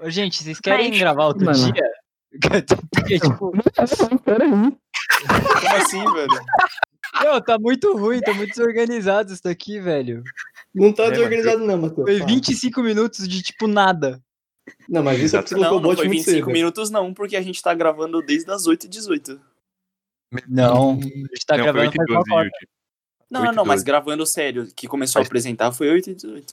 Ô, Gente, vocês querem Mas- gravar outro Mano. dia? Porque, tipo, Peraí. Como assim, velho? meu, tá muito ruim, tá muito desorganizado isso daqui, velho. Não tá É, desorganizado, não, Matheus. Foi Fala. 25 minutos de, tipo, nada. Não, mas isso é porque você Não, colocou o não bot foi muito 25 cedo. minutos, não, porque a gente tá gravando desde as 8h18. Não, a gente tá não, gravando 8 e faz 12, uma hora. Yudi. Não, 8 não, não, mas 12. gravando sério, que começou a apresentar foi 8h18.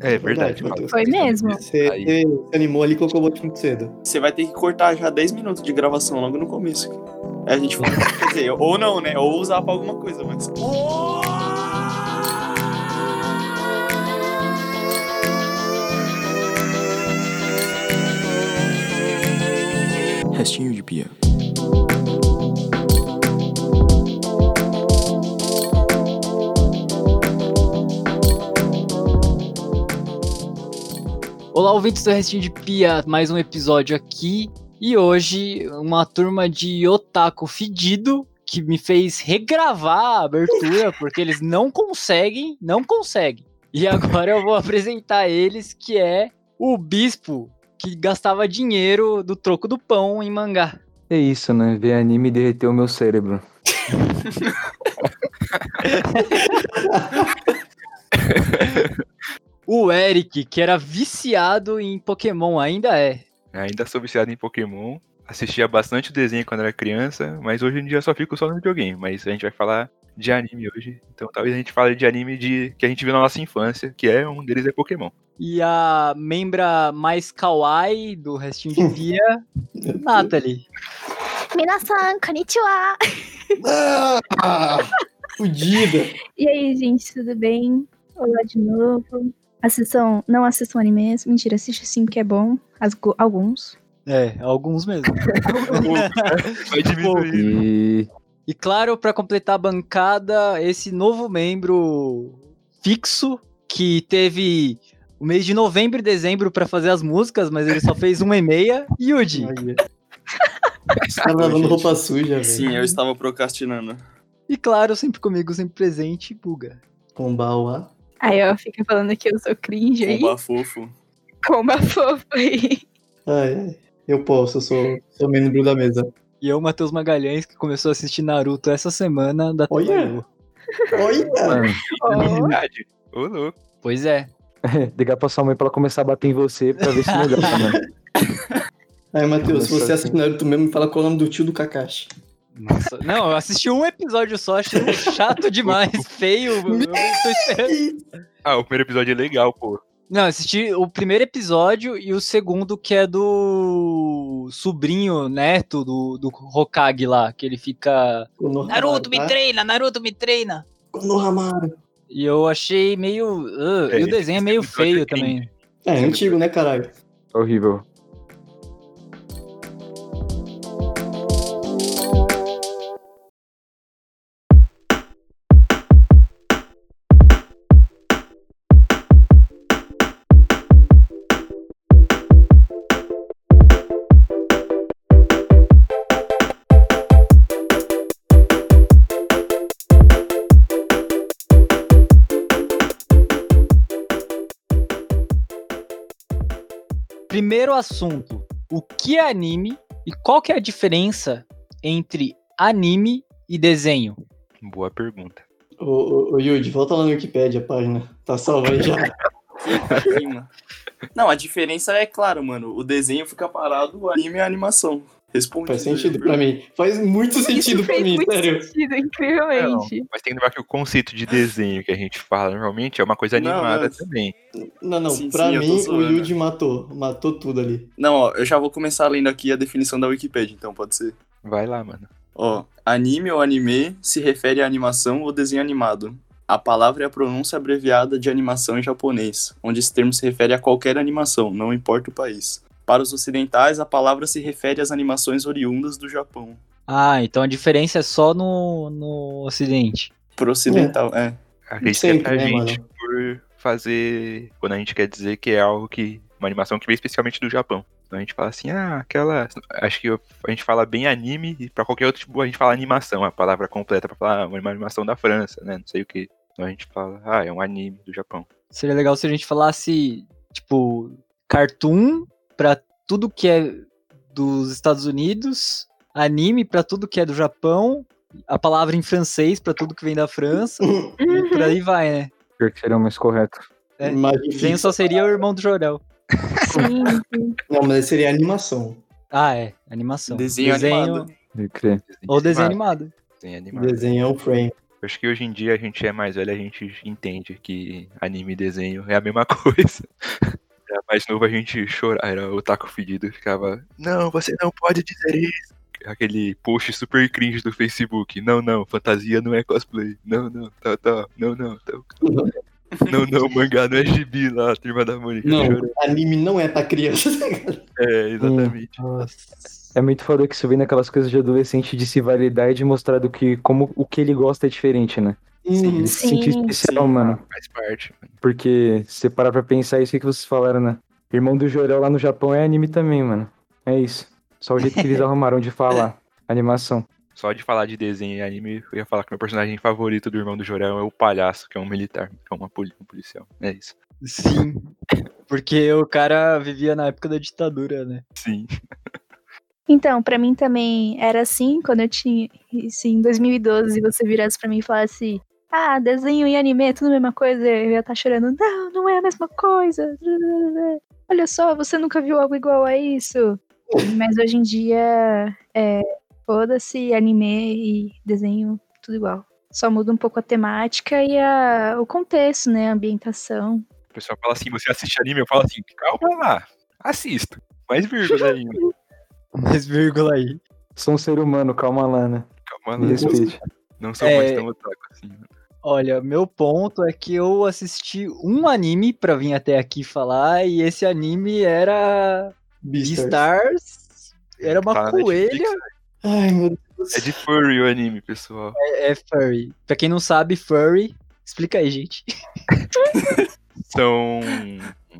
É verdade, mano. Matheus. Foi mesmo. Você, Aí. você se animou ali e colocou o bot muito cedo. Você vai ter que cortar já 10 minutos de gravação logo no começo. Aí a gente fala, quer dizer, ou não, né? Ou usar pra alguma coisa, mas. Restinho de pia. Olá, ouvintes do Restinho de Pia, mais um episódio aqui. E hoje, uma turma de otaku fedido que me fez regravar a abertura, porque eles não conseguem, não conseguem. E agora eu vou apresentar eles, que é o Bispo, que gastava dinheiro do troco do pão em mangá. É isso, né? Ver anime derreteu o meu cérebro. O Eric, que era viciado em Pokémon, ainda é. Ainda sou viciado em Pokémon. Assistia bastante desenho quando era criança, mas hoje em dia só fico só no videogame. Mas a gente vai falar de anime hoje. Então talvez a gente fale de anime de, que a gente viu na nossa infância, que é um deles é Pokémon. E a membra mais kawaii do restinho de pia, Nathalie. Minasan, konnichiwa! Ah! Fudida! E aí, gente, tudo bem? Olá de novo. Assistam, não assistam animes. Mentira, assiste sim, que é bom. As- alguns. É, alguns mesmo. Vai diminuir. E E claro, pra completar a bancada, esse novo membro fixo que teve o mês de novembro e dezembro pra fazer as músicas, mas ele só fez uma e meia. Yuji. Tá lavando roupa suja, velho. Sim, eu estava procrastinando. E claro, sempre comigo, sempre presente, Buga. Kombawa. Aí, ó, fica falando que eu sou cringe aí. Comba fofo. Comba fofo aí. Ai, ai. Eu posso, eu sou, sou membro da mesa. E eu, Matheus Magalhães, que começou a assistir Naruto essa semana da Olha! Olha! mano, Ó, Verdade. Ô, louco. Pois é. ligar pra sua mãe pra ela começar a bater em você pra ver se melhora, mano. Aí, Matheus, se você Começou assiste Naruto mesmo, me fala qual é o nome do tio do Kakashi. Nossa, não, eu assisti um episódio só, achei chato demais, feio. Ah, o primeiro episódio é legal, pô. Não, assisti o primeiro episódio e o segundo, que é do sobrinho, neto do, do Hokage lá, que ele fica. Konohamaru, Naruto, me tá? treina, Naruto, me treina. Konohamaru. E eu achei meio. ah, É, e o desenho é meio episódio feio é também. É, é antigo, né, caralho? Horrível. Primeiro assunto: o que é anime e qual que é a diferença entre anime e desenho? Boa pergunta. Ô, ô, ô Yudi, volta lá no Wikipedia, a página. Tá salva aí já. Não, a diferença é clara, mano. O desenho fica parado, o anime é a animação. Responde. Faz sentido pra mim. Faz muito sentido Isso pra fez mim, muito sério. sentido, incrivelmente. Mas tem que lembrar que o conceito de desenho que a gente fala normalmente é uma coisa Não, animada não. também. Não, não, Sim, pra sim, mim o zoando. Yudi matou. Matou tudo ali. Não, ó, eu já vou começar lendo aqui a definição da Wikipedia, então pode ser. Vai lá, mano. Ó, anime ou anime se refere à animação ou desenho animado. A palavra é a pronúncia abreviada de animação em japonês, onde esse termo se refere a qualquer animação, não importa o país. Para os ocidentais, a palavra se refere às animações oriundas do Japão. Ah, então a diferença é só no, no ocidente. Pro ocidental, é. Acredito que é Sempre, pra né, gente por fazer. Quando a gente quer dizer que é algo que. Uma animação que veio especialmente do Japão. Então a gente fala assim, ah, aquela. Acho que a gente fala bem anime e pra qualquer outro tipo a gente fala animação, a palavra completa pra falar ah, uma animação da França, né? Não sei o que. Então a gente fala, ah, é um anime do Japão. Seria legal se a gente falasse, tipo, cartoon pra tudo que é dos Estados Unidos, anime pra tudo que é do Japão, a palavra em francês pra tudo que vem da França, e por aí vai, né? Pior que seria o mais correto. É, Mais Desenho difícil. só seria o irmão do Jorel. Sim. Não, mas seria animação. Ah, é. Animação. Desenho animado. Eu creio. Ou desenho animado. Desenho animado. Desenho é um frame. Acho que hoje em dia a gente é mais velho, a gente entende que anime e desenho é a mesma coisa. Era mais novo a gente chorava, era o taco fedido, ficava, não, você não pode dizer isso. Aquele post super cringe do Facebook. Não, não, fantasia não é cosplay. Não, não, tá, tá. Não, não, tá. Não, não, mangá não é gibi lá, a turma da Mônica Não, anime não é pra criança. É, exatamente. É muito foda que isso vem naquelas coisas de adolescente de se validar e de mostrar do que como o que ele gosta é diferente, né? Uhum. Ele se sentir Sim, especial, sim. mano. Faz parte. Porque se você parar pra pensar isso aí que vocês falaram, né? Irmão do Jorel lá no Japão é anime também, mano. É isso. Só o jeito que eles arrumaram de falar. Animação. Só de falar de desenho e anime, eu ia falar que meu personagem favorito do irmão do Jorel é o palhaço, que é um militar, que é uma poli- um policial. É isso. Sim. Porque o cara vivia na época da ditadura, né? Sim. Então, pra mim também era assim, quando eu tinha, assim, em 2012, você virasse pra mim e falasse, ah, desenho e anime é tudo a mesma coisa, eu ia estar chorando, não, não é a mesma coisa. Olha só, você nunca viu algo igual a isso. Mas hoje em dia, é, foda-se, anime e desenho, tudo igual. Só muda um pouco a temática e a, o contexto, né, a ambientação. O pessoal fala assim, você assiste anime? Eu falo assim, calma lá, assisto. Mais vírgula ainda. Mais vírgula aí. Sou um ser humano, calma lá, né? Calma lá. respeite. Não sou É. mais tão otaku assim. Olha, meu ponto é que eu assisti um anime pra vir até aqui falar e esse anime era Beastars. Beastars. Era uma Tá coelha. Ai, meu Deus. É de furry o anime, pessoal. É, é furry. Pra quem não sabe, furry. Explica aí, gente. São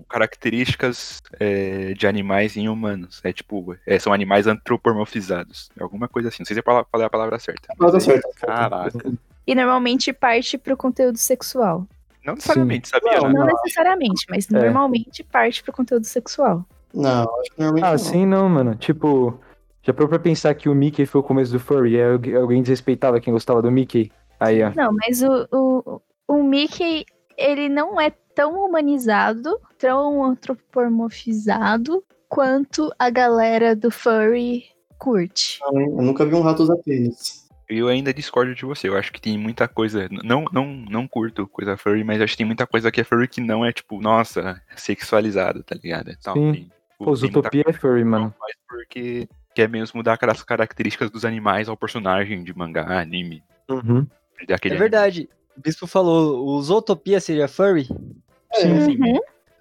características é, de animais em humanos. É tipo, é, são animais antropomorfizados. Alguma coisa assim. Não sei se eu fala- falei a palavra certa. Ah, tá certo. Caraca. E normalmente parte pro conteúdo sexual. Não necessariamente, sabia? Não, né? Não necessariamente, mas normalmente parte pro conteúdo sexual. Não, acho que normalmente Ah, não. sim não, mano. Tipo, já parou pra pensar que o Mickey foi o começo do furry? É algu- alguém desrespeitava quem gostava do Mickey? Aí, ó. Não, mas o, o, o Mickey, ele não é tão humanizado, tão antropomorfizado quanto a galera do furry curte. Não, hein? Eu nunca vi um rato usar tênis. Eu ainda discordo de você. Eu acho que tem muita coisa. Não, não, não curto coisa furry, mas acho que tem muita coisa que é furry que não é, tipo, nossa, sexualizado, tá ligado? Então, Sim. tem, tipo, Pô, Zootopia é furry, mano. Mas porque quer mesmo mudar aquelas características dos animais ao personagem de mangá, anime. Uhum. É verdade. O Bispo falou, o Zootopia seria furry? Sim, sim.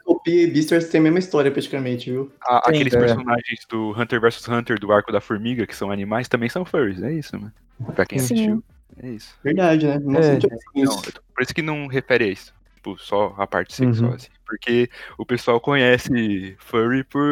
Uhum. Utopia e Beastars tem a mesma história praticamente, viu? A- aqueles é. personagens do Hunter vs Hunter, do Arco da Formiga, que são animais, também são furries. É isso, mano. Pra quem Sim. assistiu. É isso. Verdade, né? Não É. sei Não, tô- por isso que não refere a isso. Tipo, só a parte Uhum. sexual, assim. Porque o pessoal conhece furry por,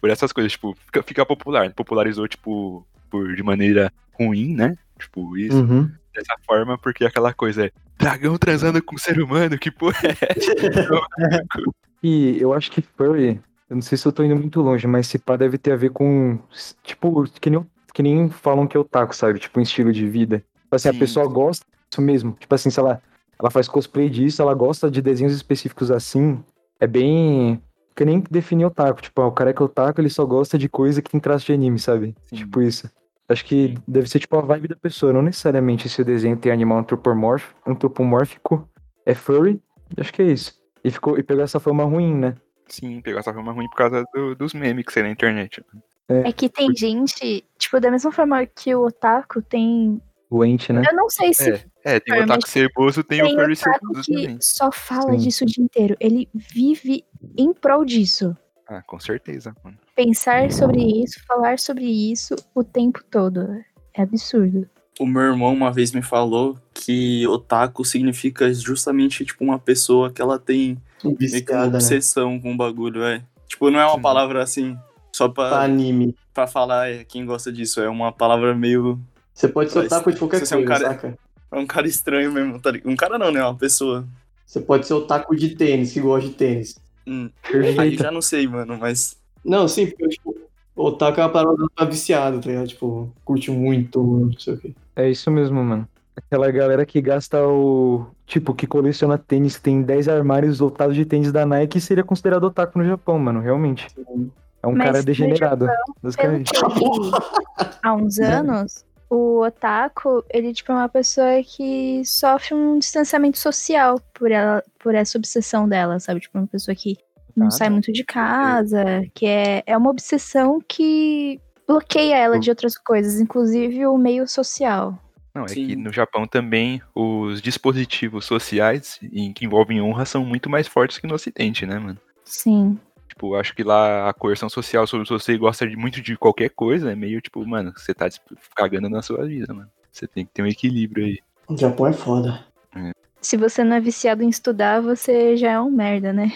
por essas coisas. Tipo, fica, fica popular. Popularizou, tipo, por, de maneira ruim, né? Tipo, isso. Uhum. Dessa forma, porque aquela coisa é dragão transando com ser humano, que porra é? E eu acho que furry, eu não sei se eu tô indo muito longe, mas se pá deve ter a ver com, tipo, que nem, que nem falam que é otaku, sabe? Tipo, um estilo de vida. Tipo assim, Sim. a pessoa gosta disso mesmo. Tipo assim, sei lá, ela faz cosplay disso, ela gosta de desenhos específicos assim. É bem. Que nem definir otaku. Tipo, ah, o cara é que é otaku, ele só gosta de coisa que tem traço de anime, sabe? Sim. Tipo isso. Acho que Sim. deve ser tipo a vibe da pessoa, não necessariamente se o desenho tem animal antropomórfico, antropomórfico é furry. Acho que é isso. E, ficou, e pegou essa fama ruim, né? Sim, pegou essa forma ruim por causa do- dos memes que tem na internet. É que tem gente, tipo, da mesma forma que o otaku tem. Doente, né? Eu não sei se É, é tem o otaku mas ceboso, tem, tem o furry otaku ceboso que também. só fala Sim. disso o dia inteiro. Ele vive em prol disso. Ah, com certeza, mano. Pensar sobre isso, falar sobre isso o tempo todo. É absurdo. O meu irmão uma vez me falou que otaku significa justamente, tipo, uma pessoa que ela tem que uma né? obsessão com o bagulho, é. Tipo, não é uma palavra assim, só Pra pra, anime. pra falar é, quem gosta disso. É uma palavra meio. Você pode ser otaku de qualquer você é um coisa, cara- saca? É um cara estranho mesmo, tá ligado? Um cara não, né? Uma pessoa. Você pode ser otaku de tênis, que gosta de tênis. Hum, aí já não sei, mano, mas. Não, sim, porque, tipo, otaku é uma palavra pra viciado, tá ligado? Tipo, curte muito, não sei o quê. É isso mesmo, mano. Aquela galera que gasta o. Tipo, que coleciona tênis, tem 10 armários lotados de tênis da Nike, seria considerado otaku no Japão, mano, realmente. É um Mas cara degenerado, Pelo basicamente. há uns anos, o otaku, ele tipo, é uma pessoa que sofre um distanciamento social por, ela, por essa obsessão dela, sabe? Tipo, uma pessoa que não sai muito de casa, que é, é uma obsessão que bloqueia ela de outras coisas, inclusive o meio social. Não, é Sim. que no Japão também os dispositivos sociais em que envolvem honra são muito mais fortes que no Ocidente, né, mano? Sim. Tipo, acho que lá a coerção social sobre se você gosta de muito de qualquer coisa é meio tipo, mano, você tá cagando na sua vida, mano. Você tem que ter um equilíbrio aí. O Japão é foda. Se você não é viciado em estudar, você já é um merda, né?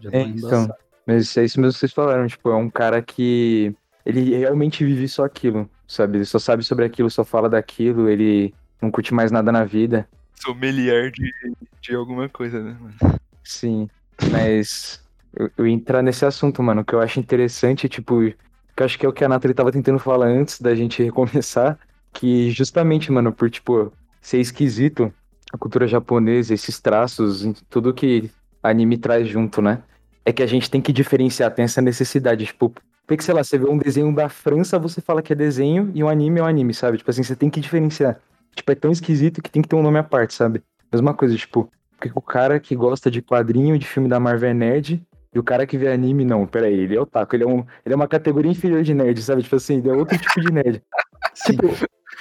Já É, então, mas é isso mesmo que vocês falaram, tipo, é um cara que ele realmente vive só aquilo, sabe? Ele só sabe sobre aquilo, só fala daquilo, ele não curte mais nada na vida. Sommelier de, de alguma coisa, né, mano? Sim, mas eu, eu entrar nesse assunto, mano, que eu acho interessante, tipo, que eu acho que é o que a Nathalie tava tentando falar antes da gente recomeçar, que justamente, mano, por, tipo, ser esquisito, a cultura japonesa, esses traços, em tudo que anime traz junto, né? É que a gente tem que diferenciar, tem essa necessidade, tipo, porque, sei lá, você vê um desenho da França, você fala que é desenho, e um anime é um anime, sabe? Tipo assim, você tem que diferenciar. Tipo, é tão esquisito que tem que ter um nome à parte, sabe? Mesma coisa, tipo, porque o cara que gosta de quadrinho de filme da Marvel é nerd, e o cara que vê anime, não, peraí, ele é otaku, ele é, um, ele é uma categoria inferior de nerd, sabe? Tipo assim, ele é outro tipo de nerd. tipo,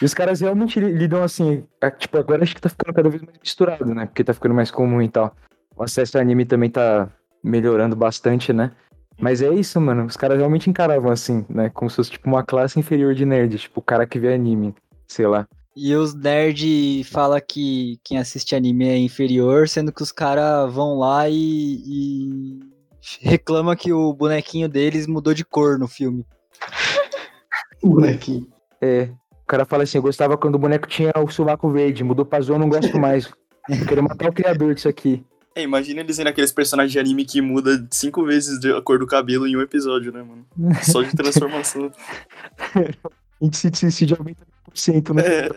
e os caras realmente li- lidam assim, a- tipo, agora acho que tá ficando cada vez mais misturado, né? Porque tá ficando mais comum e tal. O acesso ao anime também tá melhorando bastante, né? Mas é isso, mano. Os caras realmente encaravam assim, né? Como se fosse tipo uma classe inferior de nerd, tipo o cara que vê anime, sei lá. E os nerd fala que quem assiste anime é inferior, sendo que os caras vão lá e, e reclama que o bonequinho deles mudou de cor no filme. Bonequinho. É. O cara fala assim, eu gostava quando o boneco tinha o sovaco verde, mudou pra azul, eu não gosto mais. Eu quero matar o criador disso aqui. É, imagina eles sendo aqueles personagens de anime que muda cinco vezes de- a cor do cabelo em um episódio, né, mano? Só de transformação. Índice de aumenta 100%, né? É.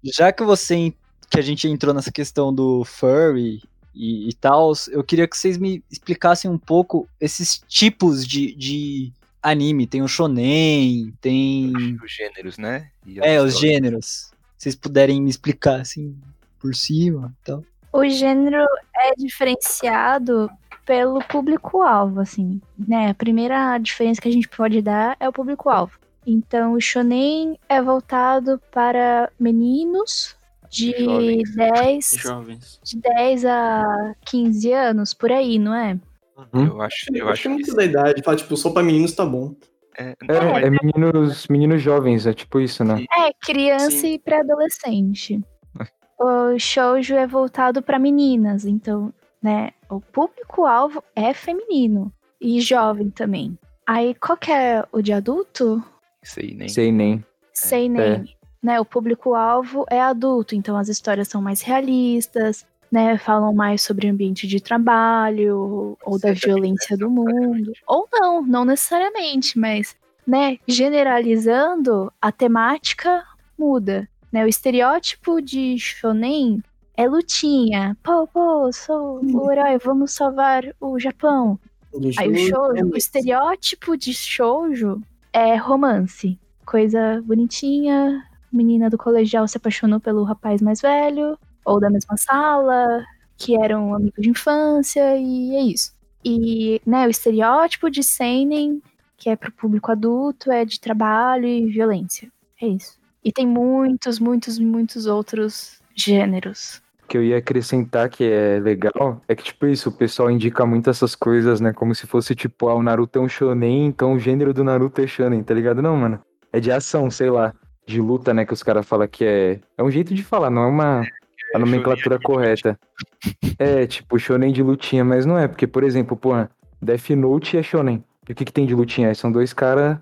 Já que você que a gente entrou nessa questão do furry e, e tal, eu queria que vocês me explicassem um pouco esses tipos de, de anime. Tem o shonen, tem Os gêneros, né? E é os gêneros. Se vocês puderem me explicar assim por cima, e tal. O gênero é diferenciado pelo público-alvo, assim, né? A primeira diferença que a gente pode dar é o público-alvo. Então, o shonen é voltado para meninos de Jovens. 10, Jovens. de 10 a 15 anos, por aí, não é? Eu acho, eu Eu acho que muito da idade. Fala, tipo, só pra meninos tá bom. é, não, É, é meninos, meninos jovens, é tipo isso, né? É, criança Sim. e pré-adolescente. O shoujo é voltado para meninas, então, né, o público-alvo é feminino e jovem também. Aí, qual que é o de adulto? sei nem. Sei nem. Sei nem. Né, o público-alvo é adulto, então as histórias são mais realistas, né, falam mais sobre o ambiente de trabalho ou da violência do mundo. Ou não, não necessariamente, mas, né, generalizando, a temática muda. Né, o estereótipo de shonen é lutinha. Pô, pô, sou o herói, vamos salvar o Japão. Aí o shoujo, o estereótipo de shoujo é romance. Coisa bonitinha, menina do colegial se apaixonou pelo rapaz mais velho, ou da mesma sala, que era um amigo de infância, e é isso. E, né, o estereótipo de seinen, que é pro público adulto, é de trabalho e violência. É isso. E tem muitos, muitos, muitos outros gêneros. O que eu ia acrescentar que é legal é que, tipo, isso, o pessoal indica muito essas coisas, né? Como se fosse, tipo, ah, o Naruto é um shonen, então o gênero do Naruto é shonen, tá ligado? Não, mano. É de ação, sei lá. De luta, né? Que os caras falam que é. É um jeito de falar, não é uma a nomenclatura correta. É, tipo, shonen de lutinha, mas não é, porque, por exemplo, pô, Death Note é shonen. E o que, que tem de lutinha? São dois caras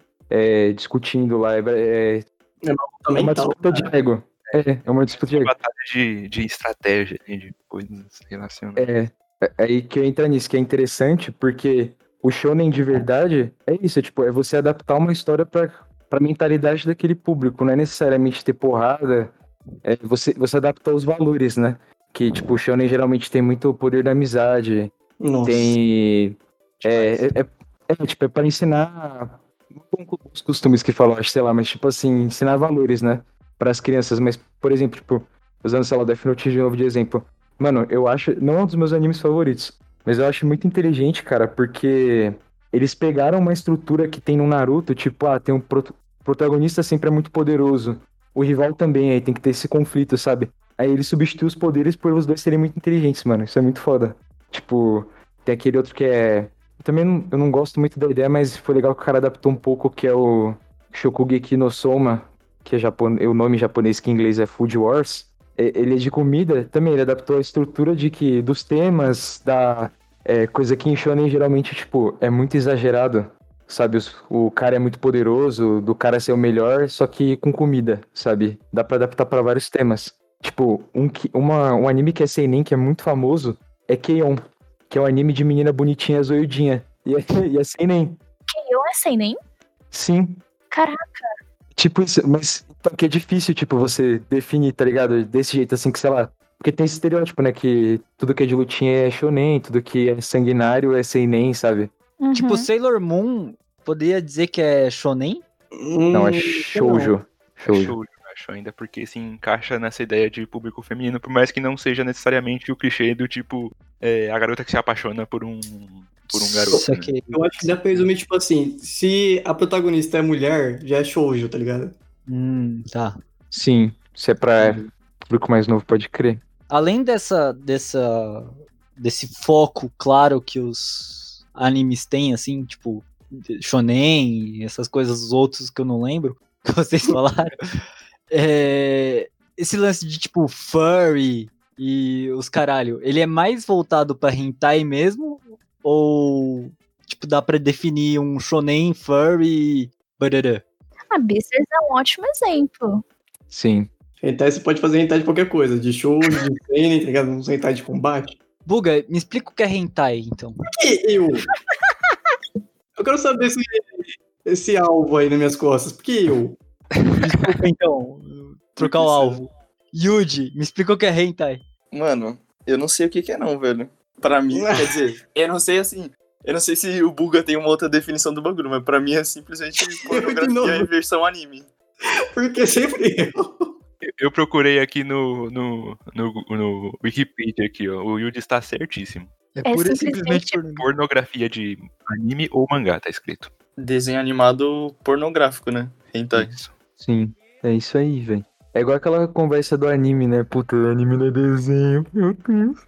discutindo lá. É, é, é Também uma tá, disputa de ego. É, é uma disputa de ego. Batalha de, de estratégia, assim, de coisas relacionadas. É, é aí que entra nisso, que é interessante, porque o shonen de verdade é isso, é, tipo, é você adaptar uma história pra, pra mentalidade daquele público, não é necessariamente ter porrada, é você, você adaptar os valores, né? Que, tipo, o shonen geralmente tem muito poder da amizade, Nossa. tem... É, é, é, é, tipo, é pra ensinar os costumes que falam, sei lá, mas tipo assim, ensinar valores, né? Para as crianças. Mas, por exemplo, tipo, usando, sei lá, Death Note de novo de exemplo. Mano, eu acho, não é um dos meus animes favoritos, mas eu acho muito inteligente, cara, porque eles pegaram uma estrutura que tem no Naruto, tipo, ah, tem um pro- protagonista sempre é muito poderoso. O rival também, aí tem que ter esse conflito, sabe? Aí ele substitui os poderes por os dois serem muito inteligentes, mano. Isso é muito foda. Tipo, tem aquele outro que é. Também não, eu não gosto muito da ideia, mas foi legal que o cara adaptou um pouco, que é o Shokugeki no Soma, que é japon... o nome japonês que em inglês é Food Wars. Ele é de comida, também ele adaptou a estrutura de que dos temas, da é, coisa que em shonen geralmente, tipo, é muito exagerado. Sabe, o cara é muito poderoso, do cara ser o melhor, só que com comida, sabe? Dá pra adaptar pra vários temas. Tipo, um, uma, um anime que é seinen, que é muito famoso, é Keion, que é um anime de menina bonitinha, zoiudinha. E é, e é seinen. Eu é sem nem. Sim. Caraca. Tipo isso, mas que é difícil, tipo, você definir, tá ligado? Desse jeito, assim, que sei lá. Porque tem esse estereótipo, né? Que tudo que é de lutinha é shonen, tudo que é sanguinário é seinen, sabe? Uhum. Tipo, Sailor Moon, poderia dizer que é shonen? Não, é Hum, shoujo. É Shoujo. Acho, ainda porque se encaixa nessa ideia de público feminino, por mais que não seja necessariamente o clichê do tipo é, a garota que se apaixona por um, por um garoto. Isso né? aqui. Eu acho que dá pra resumir, tipo assim, se a protagonista é mulher, já é shoujo, tá ligado? Hum, tá. Sim, se é pra público mais novo, pode crer. Além dessa, dessa, desse foco claro que os animes têm, assim, tipo, shonen, essas coisas os outros que eu não lembro, que vocês falaram, é, esse lance de, tipo, furry e os caralho, ele é mais voltado pra hentai mesmo? Ou, tipo, dá pra definir um shonen, furry, barará? A Beasters é um ótimo exemplo. Sim. Hentai você pode fazer hentai de qualquer coisa, de shoujo, de seinen, tá ligado? Uns hentai de combate. Buga, me explica o que é hentai, então. E eu? Eu quero saber se esse alvo aí nas minhas costas, por que eu? Desculpa, então, trocar o alvo. Yuji, me explica o que é hentai. Mano, eu não sei o que, que é não, velho. Pra mim, quer dizer, eu não sei assim. Eu não sei se o Buga tem uma outra definição do bagulho, mas pra mim é simplesmente pornografia em versão anime. Porque sempre eu. Eu- procurei aqui no, no, no, no Wikipedia aqui, ó. O Yuji está certíssimo. É, É pura e simplesmente- simplesmente por... Pornografia de anime ou mangá, tá escrito. Desenho animado pornográfico, né? Hentai. Isso. Sim, é isso aí, velho. É igual aquela conversa do anime, né? Puta, anime não é desenho, meu Deus.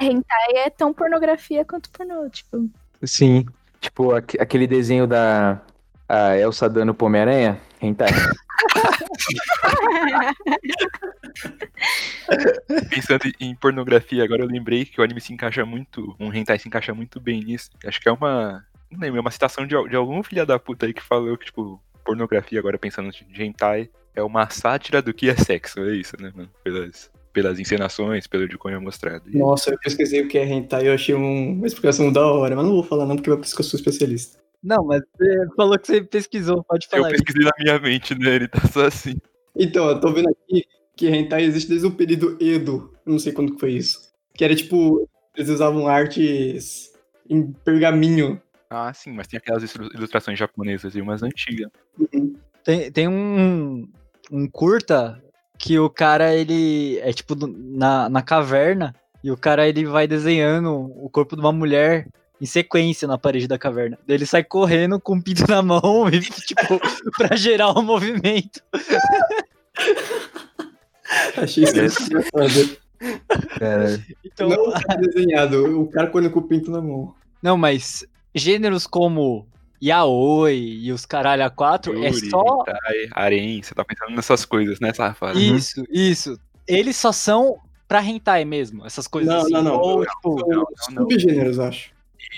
Hentai é tão pornografia quanto pornô, tipo. Sim, tipo aque- aquele desenho da a Elsa dando pro Homem-Aranha, hentai. Pensando em pornografia, agora eu lembrei que o anime se encaixa muito, um hentai se encaixa muito bem nisso. Acho que é uma, não lembro, é uma citação de, de algum filho da puta aí que falou que, tipo, pornografia, agora pensando de hentai, é uma sátira do que é sexo, é isso, né, mano? Pelas, pelas encenações, pelo de é mostrado. E- Nossa, eu pesquisei o que é hentai e eu achei um- uma explicação da hora, mas não vou falar não, porque eu sou especialista. Não, mas você falou que você pesquisou, pode eu falar aí. pesquisei na minha mente, né? Ele tá só assim. Então, eu tô vendo aqui que hentai existe desde o período Edo, eu não sei quando que foi isso. Que era tipo, eles usavam artes em pergaminho. Ah, sim, mas tem aquelas ilu- ilustrações japonesas e umas antigas. Tem, tem um, um curta que o cara, ele é tipo na, na caverna e o cara, ele vai desenhando o corpo de uma mulher em sequência na parede da caverna. Ele sai correndo com o pinto na mão e, tipo, pra gerar o movimento. Achei isso. Cara, Então, Não o cara desenhado, o cara correndo com o pinto na mão. Não, mas gêneros como yaoi e os caralho a quatro é só hentai, harem, você tá pensando nessas coisas, né, safado? isso, isso. Eles só são pra hentai mesmo, essas coisas Não, assim. não, não. Ou, Não, tipo, São não, não. subgêneros, acho.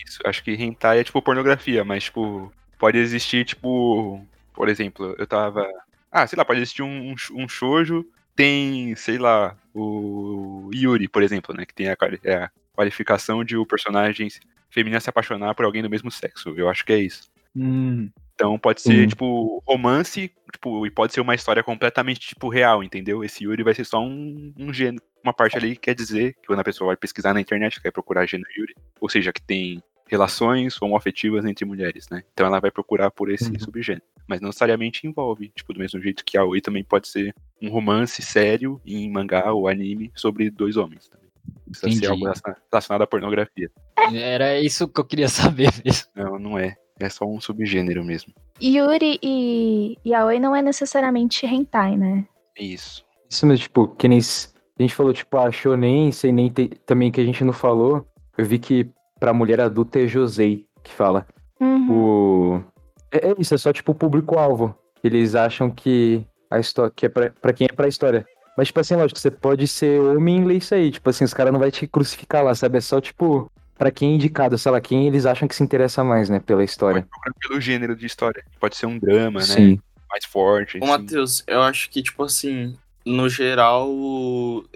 Isso, acho que hentai é tipo pornografia, mas tipo, pode existir tipo, por exemplo, eu tava, ah, sei lá, pode existir um, um, sh- um shoujo, tem, sei lá, o Yuri, por exemplo, né, que tem a, é a qualificação de o personagem feminina se apaixonar por alguém do mesmo sexo. Eu acho que é isso. Hum, Então pode ser, Sim. tipo, romance, tipo, e pode ser uma história completamente, tipo, real, entendeu? Esse Yuri vai ser só um, um gênero. Uma parte ali que quer dizer que quando a pessoa vai pesquisar na internet, vai procurar gênero Yuri, ou seja, que tem relações homoafetivas entre mulheres, né? Então ela vai procurar por esse Uhum. subgênero. Mas não necessariamente envolve, tipo, do mesmo jeito que a Oi também pode ser um romance sério em mangá ou anime sobre dois homens. Também. Precisa Entendi. ser algo relaciona- relacionado à pornografia. era isso que eu queria saber mesmo. Não, não é. É só um subgênero mesmo. Yuri e Yaoi não é necessariamente hentai, né? Isso. Isso mesmo, tipo, que nem a gente falou, tipo, a shonen, sem nem ter- também que a gente não falou, eu vi que pra mulher adulta é Josei que fala. Uhum. O... É, é isso, é só, tipo, o público-alvo. Eles acham que a história, que é pra, pra quem é pra história. Mas, tipo assim, lógico, você pode ser homem e ler isso aí. Tipo assim, os caras não vão te crucificar lá, sabe? É só, tipo, pra quem é indicado, sei lá, quem eles acham que se interessa mais, né, pela história. Pelo gênero de história. Pode ser um drama, né? Sim. Mais forte. Ô, assim. Matheus, eu acho que, tipo assim, no geral,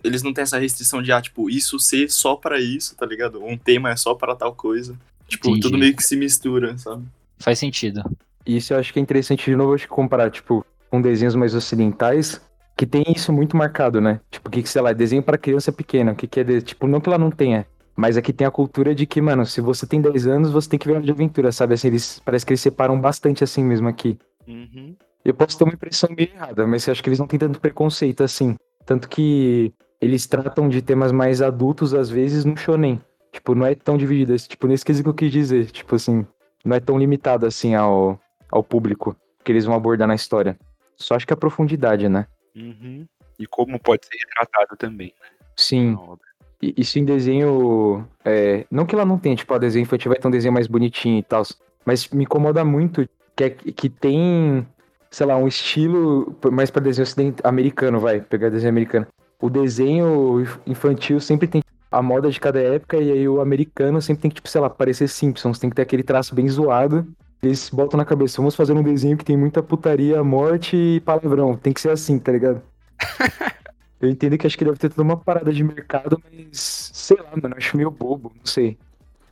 eles não têm essa restrição de, ah, tipo, isso ser só pra isso, tá ligado? Um tema é só pra tal coisa. Tipo, Entendi. tudo meio que se mistura, sabe? Faz sentido. E isso eu acho que é interessante de novo, acho que comparar, tipo, com desenhos mais ocidentais, que tem isso muito marcado, né? Tipo, que, sei lá, é desenho pra criança pequena, o que, que é, de... tipo, não que ela não tenha, mas aqui tem a cultura de que, mano, se você tem 10 anos, você tem que ver uma de aventura, sabe? Assim, eles, parece que eles separam bastante assim mesmo aqui. Uhum. Eu posso ter uma impressão meio errada, mas eu acho que eles não têm tanto preconceito assim. Tanto que eles tratam de temas mais adultos, às vezes, no shonen. Tipo, não é tão dividido. esse- Tipo, nesse quesito que eu quis dizer. Tipo assim, não é tão limitado assim ao, ao público que eles vão abordar na história. Só acho que a profundidade, né? Uhum. E como pode ser retratado também Sim. na obra. E- Isso em desenho. é, não que ela não tenha, tipo, a desenho infantil vai ter um desenho mais bonitinho e tal. Mas me incomoda muito que, é- que tem, sei lá, um estilo mais pra desenho americano, vai, pegar desenho americano. O desenho infantil sempre tem a moda de cada época, e aí o americano sempre tem que, tipo, sei lá, parecer Simpsons, tem que ter aquele traço bem zoado. Eles botam na cabeça, vamos fazer um desenho que tem muita putaria, morte e palavrão. Tem que ser assim, tá ligado? Eu entendo que acho que deve ter toda uma parada de mercado, mas sei lá, mano, eu acho meio bobo, não sei.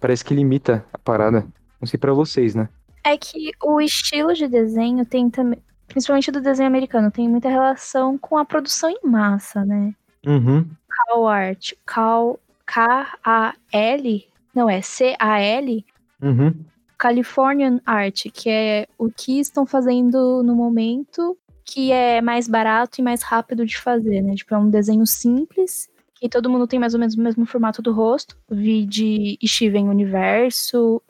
Parece que limita a parada. Não sei pra vocês, né? É que o estilo de desenho tem também, principalmente do desenho americano, tem muita relação com a produção em massa, né? Uhum. Cal Art, Cal, K-A-L, não é C-A-L, Uhum. Californian Art, que é o que estão fazendo no momento, que é mais barato e mais rápido de fazer, né? Tipo, é um desenho simples, que todo mundo tem mais ou menos o mesmo formato do rosto. Vi de Steven Universo,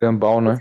Gambal, né?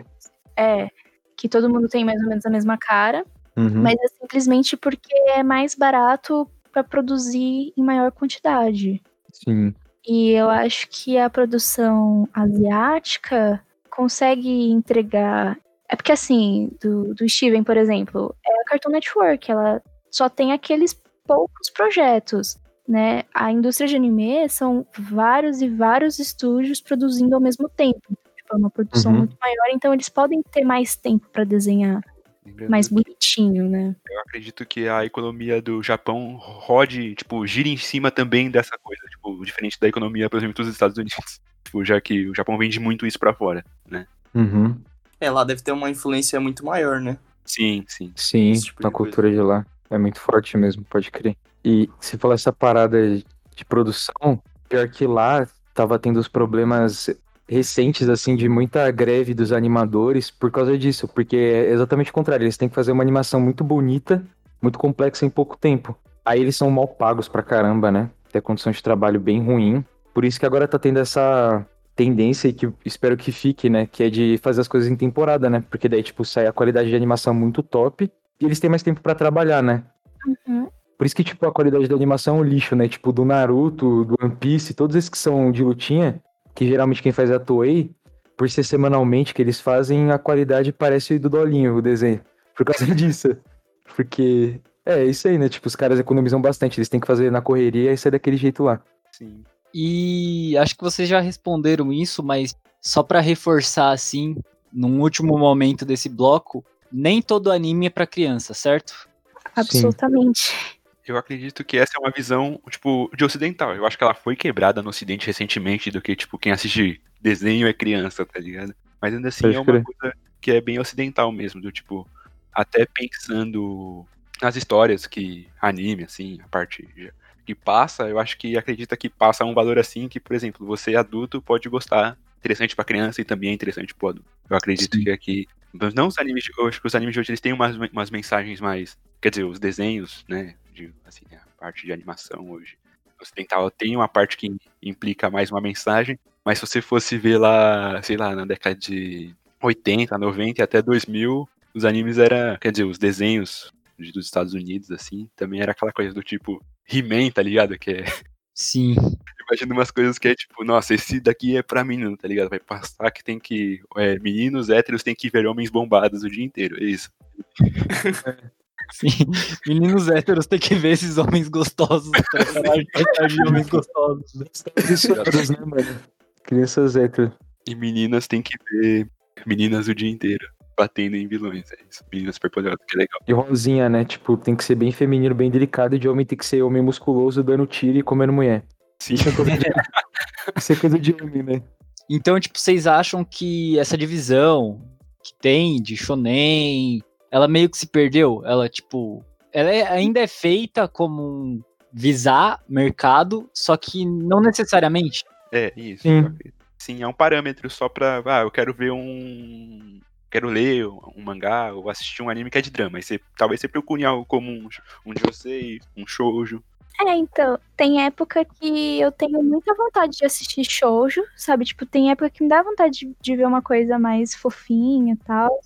é, que todo mundo tem mais ou menos a mesma cara, Uhum. mas é simplesmente porque é mais barato para produzir em maior quantidade. Sim. E eu acho que a produção asiática consegue entregar. É porque, assim, do, do Steven, por exemplo, é a Cartoon Network, ela só tem aqueles poucos projetos, né? A indústria de anime são vários e vários estúdios produzindo ao mesmo tempo. Tipo, é uma produção Uhum. muito maior, então eles podem ter mais tempo para desenhar Lembrando mais bonitinho, né? Eu acredito que a economia do Japão rode, tipo, gira em cima também dessa coisa, tipo, diferente da economia, por exemplo, dos Estados Unidos. Tipo, já que o Japão vende muito isso pra fora, né? Uhum. É, lá deve ter uma influência muito maior, né? Sim, sim. Sim, tipo de a cultura de lá é muito forte mesmo, pode crer. E se falar essa parada de produção, pior que lá tava tendo os problemas recentes, assim, de muita greve dos animadores por causa disso, porque é exatamente o contrário, eles têm que fazer uma animação muito bonita, muito complexa em pouco tempo. Aí eles são mal pagos pra caramba, né? Tem condição de trabalho bem ruim. Por isso que agora tá tendo essa tendência e que espero que fique, né? Que é de fazer as coisas em temporada, né? Porque daí, tipo, sai a qualidade de animação muito top e eles têm mais tempo pra trabalhar, né? Uhum. Por isso que, tipo, a qualidade da animação é um lixo, né? Tipo, do Naruto, do One Piece, todos esses que são de lutinha, que geralmente quem faz é a Toei, por ser semanalmente que eles fazem, a qualidade parece do Dolinho, o desenho. Por causa disso. Porque, é, é isso aí, né? Tipo, os caras economizam bastante, eles têm que fazer na correria e ser daquele jeito lá. Sim. E acho que vocês já responderam isso, mas só pra reforçar assim, num último momento desse bloco, nem todo anime é pra criança, certo? Absolutamente. Eu acredito que essa é uma visão, tipo, de ocidental. Eu acho que ela foi quebrada no ocidente recentemente do que, tipo, quem assiste desenho é criança, tá ligado? Mas ainda assim Pode é uma crer. coisa que é bem ocidental mesmo, do tipo, até pensando nas histórias que anime, assim, a parte que passa, eu acho que acredita que passa um valor assim que, por exemplo, você adulto pode gostar. Interessante pra criança e também é interessante pro adulto. Eu acredito Sim. que aqui. Não os animes, de- eu acho que os animes de hoje eles têm umas, umas mensagens mais. Quer dizer, os desenhos, né? De, assim, a parte de animação hoje. Ocidental tem uma parte que implica mais uma mensagem, mas se você fosse ver lá, sei lá, na década de 80, 90 e até 2000, os animes era, quer dizer, os desenhos de- dos Estados Unidos, assim, também era aquela coisa do tipo He-Man, tá ligado? Que é, Sim. imagina umas coisas que é tipo, nossa, esse daqui é pra menino, tá ligado? Vai passar que tem que, é, meninos héteros tem que ver homens bombados o dia inteiro, é isso. Sim. Meninos héteros têm que ver esses homens gostosos de de homens gostosos. né? Né, mano? Crianças hétero. E meninas tem que ver meninas o dia inteiro, batendo em vilões, é isso. Meninas superpoderosas, que legal. E rosinha, né? Tipo, tem que ser bem feminino, bem delicado. E de homem tem que ser homem musculoso, dando tiro e comendo mulher. Sim. Isso é coisa de, Isso é coisa de homem, né? Então, tipo, vocês acham que essa divisão que tem de shonen, ela meio que se perdeu? Ela, tipo, ela é- ainda é feita como um visar mercado, só que não necessariamente. É, isso. Sim. Sim, é um parâmetro só pra. Ah, eu quero ver um. Quero ler um mangá ou assistir um anime que é de drama. Aí você, talvez você procure algo como um, um josei, um shoujo. É, então, tem época que eu tenho muita vontade de assistir shoujo, sabe? Tipo, tem época que me dá vontade de, de ver uma coisa mais fofinha e tal.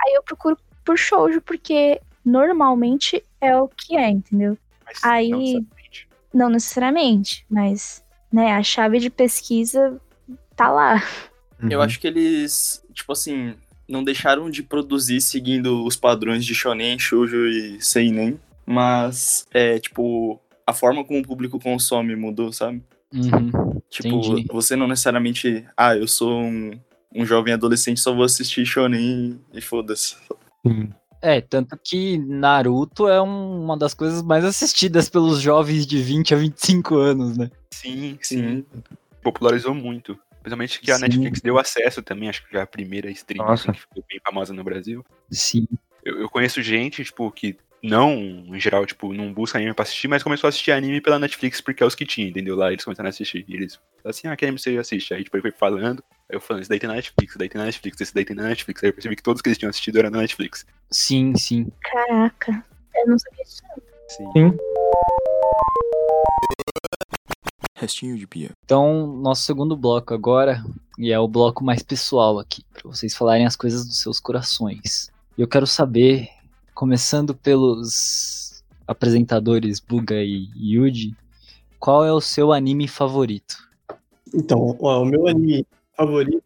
Aí eu procuro por shoujo, porque normalmente é o que é, entendeu? Mas Aí- não necessariamente. Não necessariamente, mas, né, a chave de pesquisa tá lá. Eu Uhum. acho que eles, tipo assim, não deixaram de produzir seguindo os padrões de shonen, shoujo e seinen, mas é tipo a forma como o público consome mudou, sabe? Uhum. Tipo, Entendi. você não necessariamente, ah, eu sou um, um jovem adolescente, só vou assistir shonen e foda-se. É, tanto que Naruto é um- uma das coisas mais assistidas pelos jovens de 20 a 25 anos, né? Sim, sim. Sim. Popularizou muito. Principalmente que a Sim. Netflix deu acesso também, acho que foi a primeira stream assim, que ficou bem famosa no Brasil. Sim. Eu, eu conheço gente, tipo, que não, em geral, tipo, não busca anime pra assistir, mas começou a assistir anime pela Netflix porque é os que tinha, entendeu? Lá eles começaram a assistir. E eles falaram assim, ah, que anime você assiste? Aí, tipo, ele foi falando, aí eu falando, esse daí tem na Netflix, esse daí tem na Netflix, esse daí tem na Netflix. Aí eu percebi que todos que eles tinham assistido eram na Netflix. Sim, sim. Caraca, eu não sabia disso. não. Sim. Restinho de pia. Então, nosso segundo bloco agora, e é o bloco mais pessoal aqui, para vocês falarem as coisas dos seus corações. E eu quero saber, começando pelos apresentadores Buga e Yuji, qual é o seu anime favorito? Então, ó, o meu anime favorito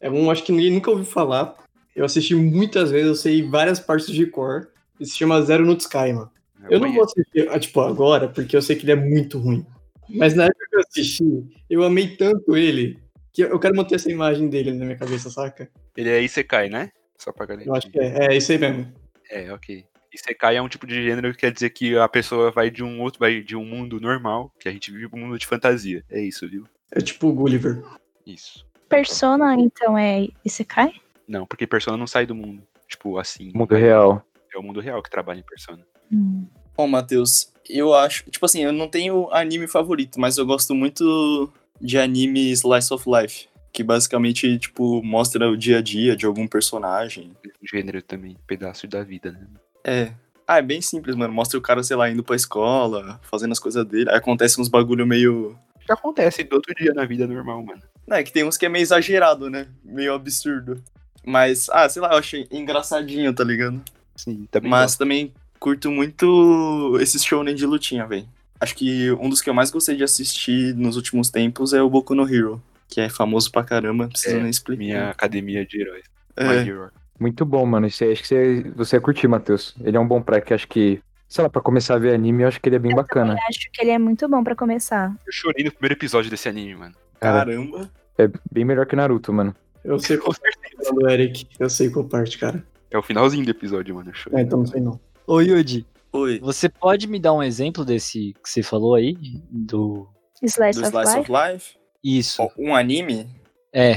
é um, acho que ninguém nunca ouviu falar. Eu assisti muitas vezes, eu sei várias partes de cor. E se chama Zero no Sky, mano. Eu não vou assistir, ah, tipo, agora, porque eu sei que ele é muito ruim. Mas na época que eu assisti, eu amei tanto ele, que eu quero manter essa imagem dele na minha cabeça, saca? Ele é Isekai, né? Só pra galera. Eu acho que é, é isso aí mesmo. É, ok. Isekai é um tipo de gênero que quer dizer que a pessoa vai de um outro, vai de um mundo normal, que a gente vive um mundo de fantasia. É isso, viu? É tipo o Gulliver. Isso. Persona, então, é Isekai? Não, porque Persona não sai do mundo. Tipo, assim. Mundo real. É o mundo real que trabalha em Persona. Hum. Bom, Matheus, eu acho. Tipo assim, eu não tenho anime favorito, mas eu gosto muito de anime Slice of Life. Que basicamente, tipo, mostra o dia a dia de algum personagem. Gênero também, pedaço da vida, né? É. Ah, é bem simples, mano. Mostra o cara, sei lá, indo pra escola, fazendo as coisas dele. Aí acontece uns bagulho meio. Já acontece todo dia na vida normal, mano. Não, é que tem uns que é meio exagerado, né? Meio absurdo. Mas, ah, sei lá, eu achei engraçadinho, tá ligado? Sim, também. Mas gosto. também curto muito esses shounen de lutinha, velho. Acho que um dos que eu mais gostei de assistir nos últimos tempos é o Boku no Hero, que é famoso pra caramba, não precisa É, nem explicar. Minha academia de heróis. É, My Hero. Muito bom, mano. Isso aí, acho que você, você ia curtir, Matheus. Ele é um bom pré que acho que, sei lá, pra começar a ver anime, eu acho que ele é bem bacana. Eu acho que ele é muito bom pra começar. Eu chorei no primeiro episódio desse anime, mano. caramba. É bem melhor que Naruto, mano. Eu sei qual parte do Eric. Eu sei qual parte, cara. É o finalzinho do episódio, mano. Eu chorei. É, então não sei não. Ô Yuji, Oi. Você pode me dar um exemplo desse que você falou aí? Do. Slice Do of Slice Life? of Life? Isso. Ó, um anime? É.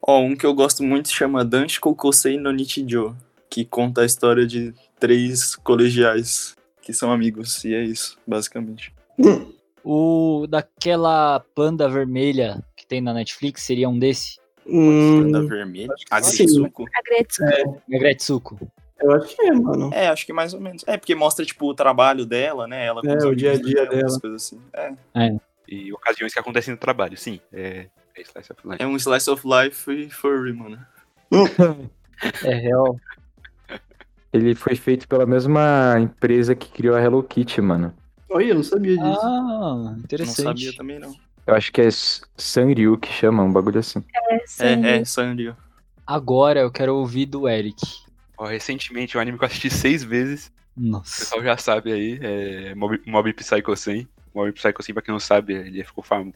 Ó, um que eu gosto muito chama Danshi Kokosei no Nichijou, que conta a história de três colegiais que são amigos, e é isso, basicamente. O daquela panda vermelha que tem na Netflix seria um desse? Hum, Panda vermelha. sim. Agretsuko? A Gretsuko. Eu acho que é, mano. É, acho que mais ou menos. É, porque mostra, tipo, o trabalho dela, né? Ela É, o dia a dia essas dela. coisas assim. É, E ocasiões que acontecem no trabalho, sim. É, é Slice of Life. é um slice of life furry, mano. É real. Ele foi feito pela mesma empresa que criou a Hello Kitty, mano. Olha, eu não sabia disso. Ah, Não interessante. sabia também, não. Eu acho que é S- Sanryu que chama, um bagulho assim. É, sim. É, é, Sanrio. Agora eu quero ouvir do Eric. Ó, recentemente, um anime que eu assisti seis vezes, o Nossa. pessoal já sabe aí, é Mob, Mob Psycho 100. Mob Psycho 100, pra quem não sabe, ele ficou famoso.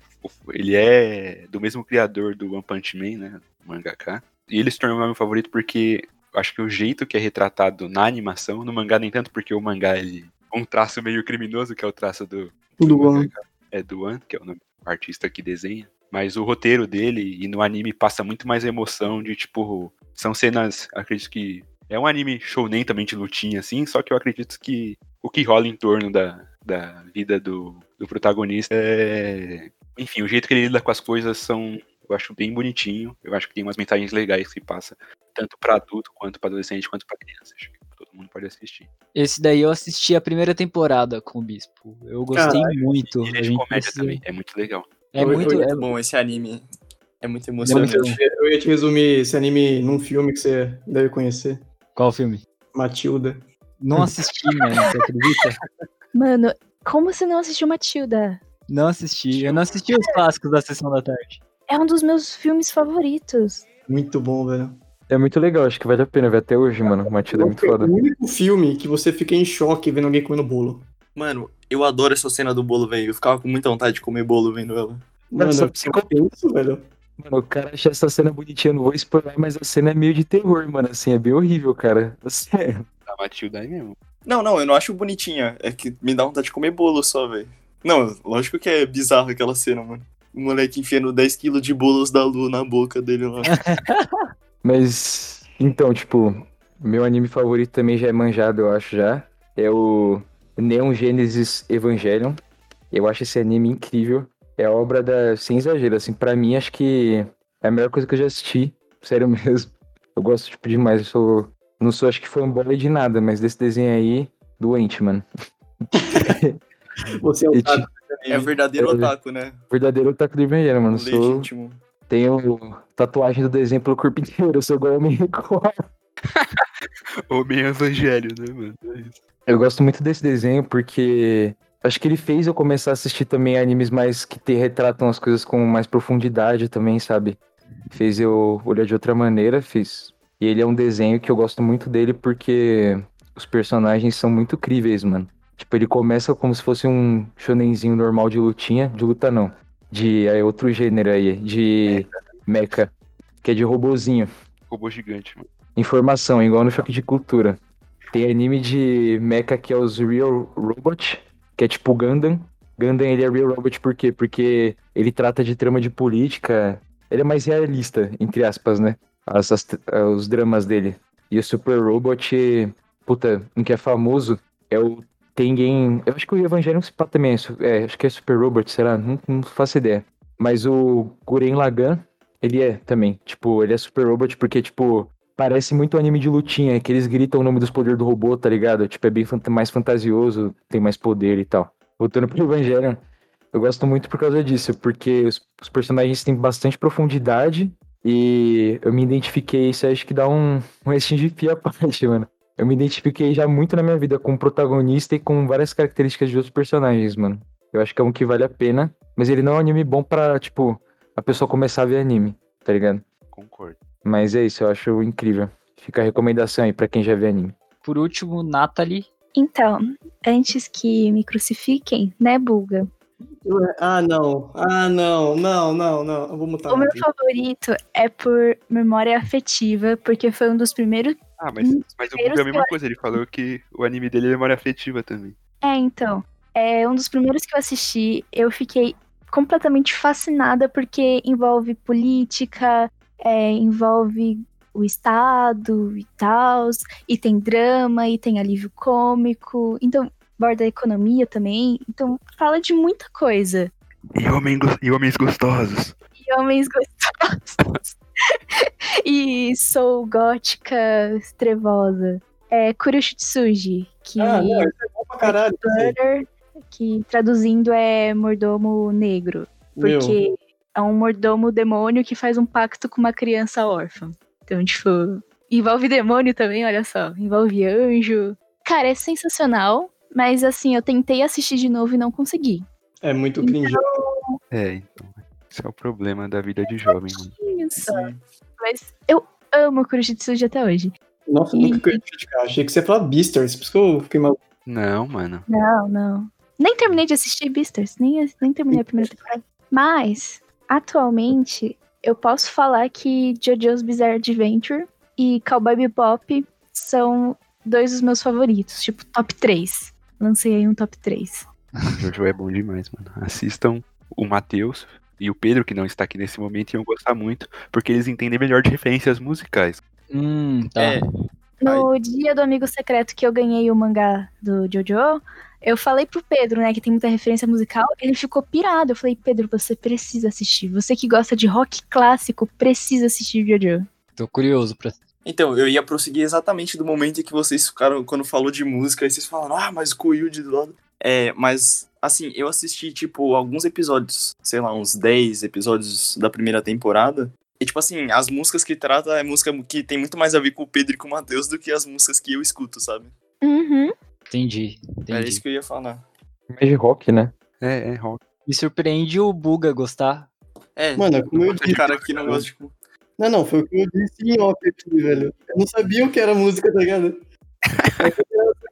Ele é do mesmo criador do One Punch Man, né? O mangaka. E ele se tornou meu favorito porque acho que o jeito que é retratado na animação, no mangá nem tanto, porque o mangá ele um traço meio criminoso, que é o traço do, Do One. é do One, que é o nome do artista que desenha. Mas o roteiro dele e no anime passa muito mais emoção de tipo. São cenas, acredito que. É um anime shounen também de lutinha, assim, só que eu acredito que o que rola em torno da, da vida do, do protagonista é. Enfim, o jeito que ele lida com as coisas são. Eu acho bem bonitinho. Eu acho que tem umas mensagens legais que passa, tanto pra adulto, quanto pra adolescente, quanto pra criança. Acho que todo mundo pode assistir. Esse daí eu assisti a primeira temporada com o Bispo. Eu gostei muito. Ele A é de comédia precisa- também, é muito legal. É Eu- muito. eu- é- Muito bom esse anime. É muito Eu, emocionante. eu ia te resumir esse anime num filme que você deve conhecer. Qual filme? Matilda. Não assisti, mano. Você acredita? Mano, como você não assistiu Matilda? Não assisti. Eu não assisti os clássicos da sessão da tarde. É um dos meus filmes favoritos. Muito bom, velho. É muito legal, acho que vale a pena ver até hoje, mano. Matilda é muito foda. o único filme que você fica em choque vendo alguém comendo bolo. Mano, eu adoro essa cena do bolo, velho. Eu ficava com muita vontade de comer bolo vendo ela. Mano, só- eu penso, velho. Mano, o cara acha essa cena bonitinha, eu não vou spoiler, mas a cena é meio de terror, mano. Assim, é bem horrível, cara. Sério. A Matilda aí mesmo. Não, não, eu não acho bonitinha. É que me dá vontade de comer bolo só, velho. Não, lógico que é bizarro aquela cena, mano. O moleque enfiando 10kg de bolos da lua na boca dele lá. Mas, então, tipo, meu anime favorito também já é manjado, eu acho já. É o Neon Genesis Evangelion. Eu acho esse anime incrível. É obra da. Sem exagero, assim, pra mim acho que é a melhor coisa que eu já assisti. Sério mesmo. Eu gosto, tipo, demais. Eu sou. Não sou, acho que fanboy de nada, mas desse desenho aí, doente, mano. Você é o E, cara. tipo, É verdadeiro É. otaku, né? verdadeiro otaku do Evangelion, mano. Eu Sou, Legítimo. tenho tatuagem do desenho pelo corpo inteiro. Eu sou igual homem record. Homem Evangelho, né, mano? É isso. Eu gosto muito desse desenho porque acho que ele fez eu começar a assistir também animes mais que te retratam as coisas com mais profundidade também, sabe? Fez eu olhar de outra maneira, fiz. E ele é um desenho que eu gosto muito dele porque os personagens são muito críveis, mano. Tipo, ele começa como se fosse um shonenzinho normal de lutinha, de luta não. De é outro gênero aí, de mecha, que é de robozinho. Robô gigante, mano. Informação, igual no Choque de Cultura. Tem anime de mecha que é os Real Robot, que é tipo Gundam. Gundam ele é Real Robot por quê? Porque ele trata de trama de política. Ele é mais realista, entre aspas, né? As- as- os dramas dele. E o Super Robot, puta, um que é famoso é o Tengen. Eu acho que o Evangelion se pá também é, é, acho que é Super Robot, será? Não, não faço ideia. Mas o Guren Lagann, ele é também. Tipo, ele é Super Robot porque, tipo, Parece muito anime de lutinha, que eles gritam o nome dos poderes do robô, tá ligado? Tipo, é bem mais fantasioso, tem mais poder e tal. Voltando pro Evangelion, eu gosto muito por causa disso, porque os, os personagens têm bastante profundidade e eu me identifiquei, isso acho que dá um, um restinho de à parte, mano. Eu me identifiquei já muito na minha vida com o protagonista e com várias características de outros personagens, mano. Eu acho que é um que vale a pena, mas ele não é um anime bom pra, tipo, a pessoa começar a ver anime, tá ligado? Concordo. Mas é isso, eu acho incrível. Fica a recomendação aí pra quem já vê anime. Por último, Nathalie. Então, antes que me crucifiquem, né, Bulga? Ah, não. Ah, não. Não, não, não. Eu vou mutar. O meu aqui. favorito é por memória afetiva, porque foi um dos primeiros Ah, mas, mas o Buga é a mesma coisa, ele falou que o anime dele é memória afetiva também. É, então. É um dos primeiros que eu assisti. Eu fiquei completamente fascinada porque envolve política, é, envolve o Estado e tal, e tem drama, e tem alívio cômico, então borda a economia também. Então fala de muita coisa. E, homem, e homens gostosos. E homens gostosos. e sou gótica trevosa. É Kurushitsuji, que Ah, não, é bom pra caralho. Que traduzindo é mordomo negro. Meu, Porque é um mordomo demônio que faz um pacto com uma criança órfã. Então, tipo, envolve demônio também, olha só. Envolve anjo. Cara, é sensacional. Mas assim, eu tentei assistir de novo e não consegui. é muito cringe. É, então. Esse é o problema da vida de jovem. mano. Isso. Mas eu amo Kuroshitsuji até hoje. Nossa, nunca que eu ia criticar. Achei que você ia falar Beastars, por isso que eu fiquei mal. Não, mano. Não, não. Nem terminei de assistir Beastars, nem, nem terminei a primeira temporada. Mas, atualmente, eu posso falar que JoJo's Bizarre Adventure e Cowboy Bebop são dois dos meus favoritos, tipo, top 3. Lancei aí um top 3. Jojo é bom demais, mano. Assistam o Matheus e o Pedro, que não está aqui nesse momento, iam gostar muito, porque eles entendem melhor de referências musicais. Hum, tá. É, No dia do amigo secreto que eu ganhei o mangá do Jojo, eu falei pro Pedro, né, que tem muita referência musical, ele ficou pirado. Eu falei, Pedro, você precisa assistir. Você que gosta de rock clássico, precisa assistir Jojo. Tô curioso pra. Então, eu ia prosseguir exatamente do momento em que vocês ficaram, quando falou de música, aí vocês falaram, ah, mas o Koyuji do lado. É, mas, assim, eu assisti, tipo, alguns episódios, sei lá, uns 10 episódios da primeira temporada. E, tipo assim, as músicas que trata é música que tem muito mais a ver com o Pedro e com o Matheus do que as músicas que eu escuto, sabe? Uhum. Entendi, Era entendi. isso que eu ia falar. Mais de rock, né? É, é rock. Me surpreende o Buga gostar. É, Mano, como eu disse. cara que não gosta de. Não, não, foi o que eu disse em off aqui, velho. Eu não sabia o que era música, tá ligado? Era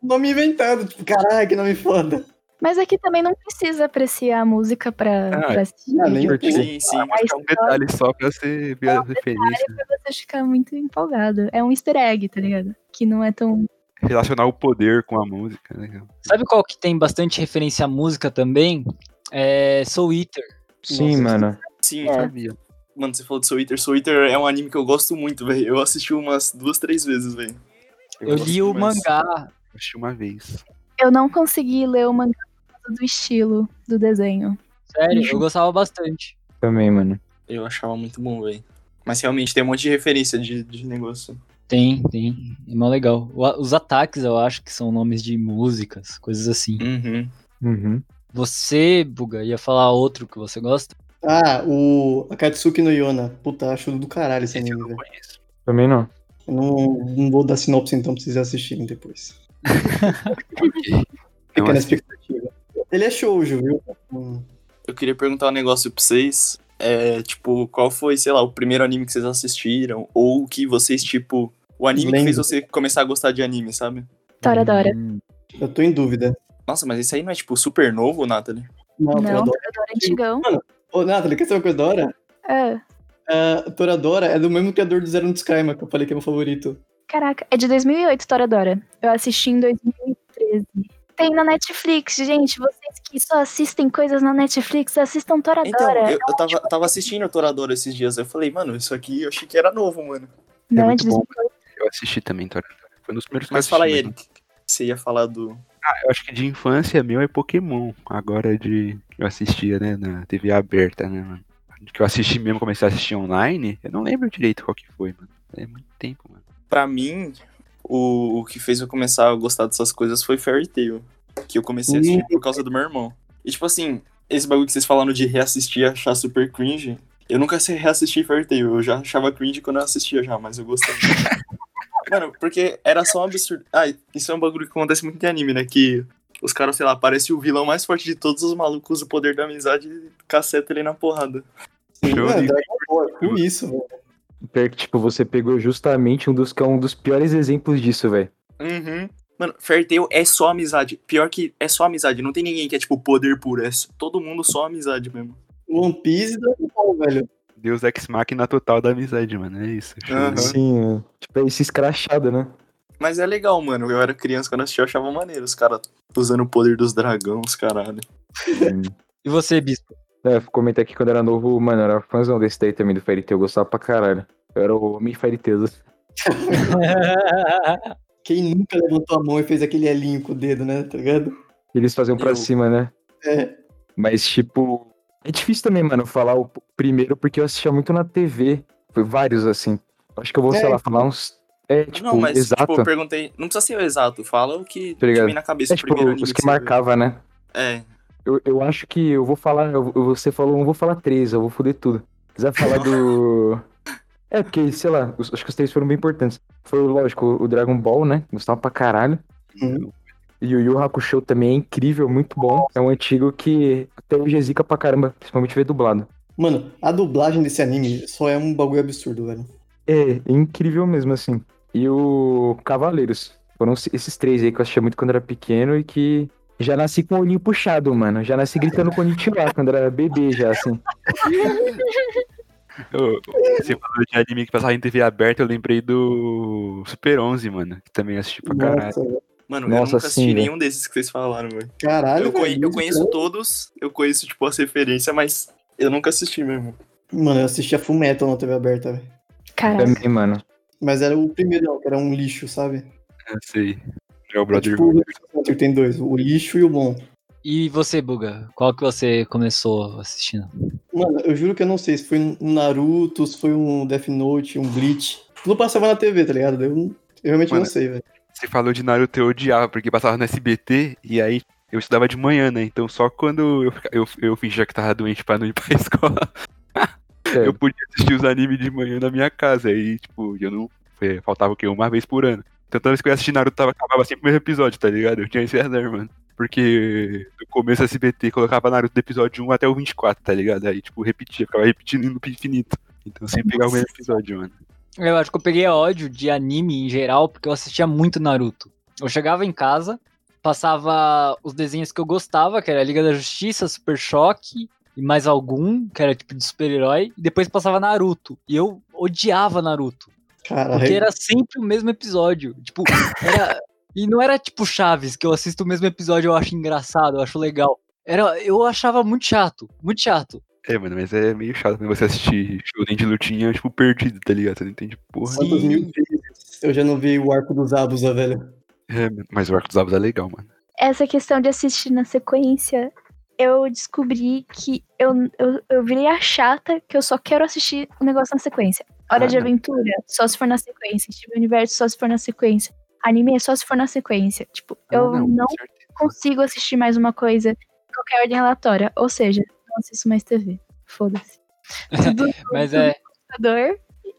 um nome inventado, tipo, caralho, que nome foda. Mas aqui também não precisa apreciar a música pra, Ah, pra assistir. ah, nem- Sim, sim. É um detalhe só pra você ver as referências. pra você ficar muito empolgado. É um easter egg, tá ligado? Que não é tão. Relacionar o poder com a música, né? Sabe qual que tem bastante referência à música também? É Soul Eater. Sim, Nossa, mano. Sim, É. Sabia. Mano, você falou de Soul Eater. Soul Eater é um anime que eu gosto muito, velho. Eu assisti umas duas, três vezes, velho. Eu gosto li o demais. mangá. Assisti uma vez. Eu não consegui ler o mangá por causa do estilo do desenho. Sério, eu gostava bastante. Também, mano. Eu achava muito bom, velho. Mas realmente tem um monte de referência de, de negócio. Tem, tem. É mó legal. O- Os ataques, eu acho que são nomes de músicas, coisas assim. Uhum. Uhum. Você, Buga, ia falar outro que você gosta? Ah, o Akatsuki no Yona. Puta, acho do caralho esse anime, velho. Também não. Eu não, não vou dar sinopse então pra vocês assistirem depois. Ok. Fica na expectativa. Ele é shoujo, viu? Hum, Eu queria perguntar um negócio pra vocês. É, tipo, qual foi, sei lá, o primeiro anime que vocês assistiram? Ou que vocês, tipo. O anime que fez você começar a gostar de anime, sabe? Toradora. Hum, Eu tô em dúvida. Nossa, mas esse aí não é, tipo, super novo, Nathalie? Não, Não, Toradora. É antigão. Ô, Nathalie, quer saber uma coisa da hora? Ah, A Toradora é do mesmo criador do Zero no Skyma, que eu falei que é meu favorito. caraca, é de 2008, Toradora. Eu assisti em 2013. Tem na Netflix, gente. Vocês que só assistem coisas na Netflix, assistam Então, Toradora. eu, eu tava, tava assistindo Toradora esses dias. Eu falei, mano, isso aqui eu achei que era novo, mano. Não, é muito de bom. 2008. Eu assisti também, Toradora. Foi um dos primeiros que Mas eu fala aí, assisti, Eric. Você ia falar do. Ah, eu acho que de infância meu é Pokémon. Agora de. que Eu assistia, né, na TV aberta, né, mano? Que eu assisti mesmo, comecei a assistir online. Eu não lembro direito qual que foi, mano. É muito tempo, mano. Pra mim, o, o que fez eu começar a gostar dessas coisas foi Fairy Tail. Que eu comecei a assistir por causa do meu irmão. E tipo assim, esse bagulho que vocês falaram de reassistir e achar super cringe. Eu nunca sei reassistir Fairy Tail. Eu já achava cringe quando eu assistia já, mas eu gostava. Mano, porque era só um absurdo. Ah, isso é um bagulho que acontece muito em anime, né? Que os caras, sei lá, parece o vilão mais forte de todos os malucos, o poder da amizade e caceta ele na porrada. Sim, Show mano, Dragon é por isso, velho. Pior que, tipo, você pegou justamente um dos, que é um dos piores exemplos disso, velho. Uhum. Mano, Fairy Tail é só amizade. Pior que é só amizade. Não tem ninguém que é tipo poder puro. É só- todo mundo só amizade mesmo. One Piece e Dragon Ball, velho. Deus Ex Machina total da amizade, mano. É isso. Aham. Sim, é. tipo, é esse escrachado, né? Mas é legal, mano. Eu era criança quando assisti, eu achava maneiro. Os caras usando o poder dos dragões, caralho. E você, Bispo? É, comentei aqui quando era novo, mano, eu era fãzão desse daí também do Fairy Tail, eu gostava pra caralho. Eu era o homem Fairy Tail. Quem nunca levantou a mão e fez aquele elinho com o dedo, né? Tá ligado? Eles faziam pra Eu- cima, né? É. Mas, tipo, é difícil também, mano, falar o primeiro, porque eu assistia muito na TV. Foi vários, assim. Acho que eu vou, sei É, lá, falar uns. É, tipo, não, mas exato. tipo, eu perguntei. Não precisa ser o exato, fala o que Tá vem na cabeça é, o tipo, primeiro os que marcava, né? É. Eu, eu acho que eu vou falar. eu- você falou, um, eu vou falar três, eu vou foder tudo. Quiser falar do. É, porque, sei lá, os- acho que os três foram bem importantes. Foi, lógico, o Dragon Ball, né? Gostava pra caralho. Uhum. E o Yu Hakusho também é incrível, muito bom. É um antigo que até hoje é zica pra caramba, principalmente ver dublado. Mano, a dublagem desse anime só é um bagulho absurdo, velho. É, incrível mesmo, assim. E o Cavaleiros. Foram esses três aí que eu assistia muito quando era pequeno e que já nasci com o olhinho puxado, mano. Já nasci gritando com o lá quando era bebê, já, assim. Você falou de anime que passava em TV aberta, eu lembrei do Super 11, mano. Que também assisti pra caralho. Nossa, velho. Mano, Nossa, eu nunca assisti sim, velho. nenhum desses que vocês falaram, velho. caralho. Eu, velho, eu conheço é- todos, eu conheço, tipo, as referências, mas eu nunca assisti mesmo. Mano, eu assistia Full Metal na TV aberta, velho. Caraca. Também, mano. Mas era o primeiro, que era um lixo, sabe? Eu sei. É o É Brother tipo o Hunter x Hunter, tem dois, o lixo e o bom. E você, Buga? Qual que você começou assistindo? Mano, eu juro que eu não sei se foi um Naruto, se foi um Death Note, um Bleach. Tudo passava na TV, tá ligado? Eu, eu realmente Mano, não sei, velho. Você falou de Naruto, eu odiava, porque passava no SBT e aí eu estudava de manhã, né? Então só quando eu, eu, eu fingia que tava doente pra não ir pra escola, É, eu podia assistir os animes de manhã na minha casa. Aí, tipo, eu não. foi- faltava o quê? Uma vez por ano. Então toda vez que eu ia assistir Naruto, tava, acabava sempre o mesmo episódio, tá ligado? Eu tinha esse azar, mano. Porque no começo SBT colocava Naruto do episódio 1 até o 24, tá ligado? Aí, tipo, repetia, ficava repetindo no infinito. Então sempre pegava o mesmo episódio, mano. Eu acho que eu peguei ódio de anime em geral, porque eu assistia muito Naruto. Eu chegava em casa, passava os desenhos que eu gostava, que era Liga da Justiça, Super Choque e mais algum, que era tipo de super-herói, e depois passava Naruto. E eu odiava Naruto, Caralho. porque era sempre o mesmo episódio. Tipo, era. E não era tipo Chaves, que eu assisto o mesmo episódio eu acho engraçado, eu acho legal. Era, eu achava muito chato, muito chato. É, mano, mas é meio chato quando você assistir Shounen de lutinha, tipo, perdido, tá ligado? Você não entende porra. Sim. mil vezes eu já não vi o arco dos Abusa, velho. É, mas o Arco dos Abos é legal, mano. Essa questão de assistir na sequência, eu descobri que eu, eu, eu virei a chata que eu só quero assistir o negócio na sequência. Hora Ah, de não. Aventura, só se for na sequência. Steven Universo, só se for na sequência. Anime, só se for na sequência. Tipo, eu Ah, não com certeza. consigo assistir mais uma coisa em qualquer ordem aleatória. Ou seja, não assisto mais TV. Foda-se. Tudo Mas é. computador,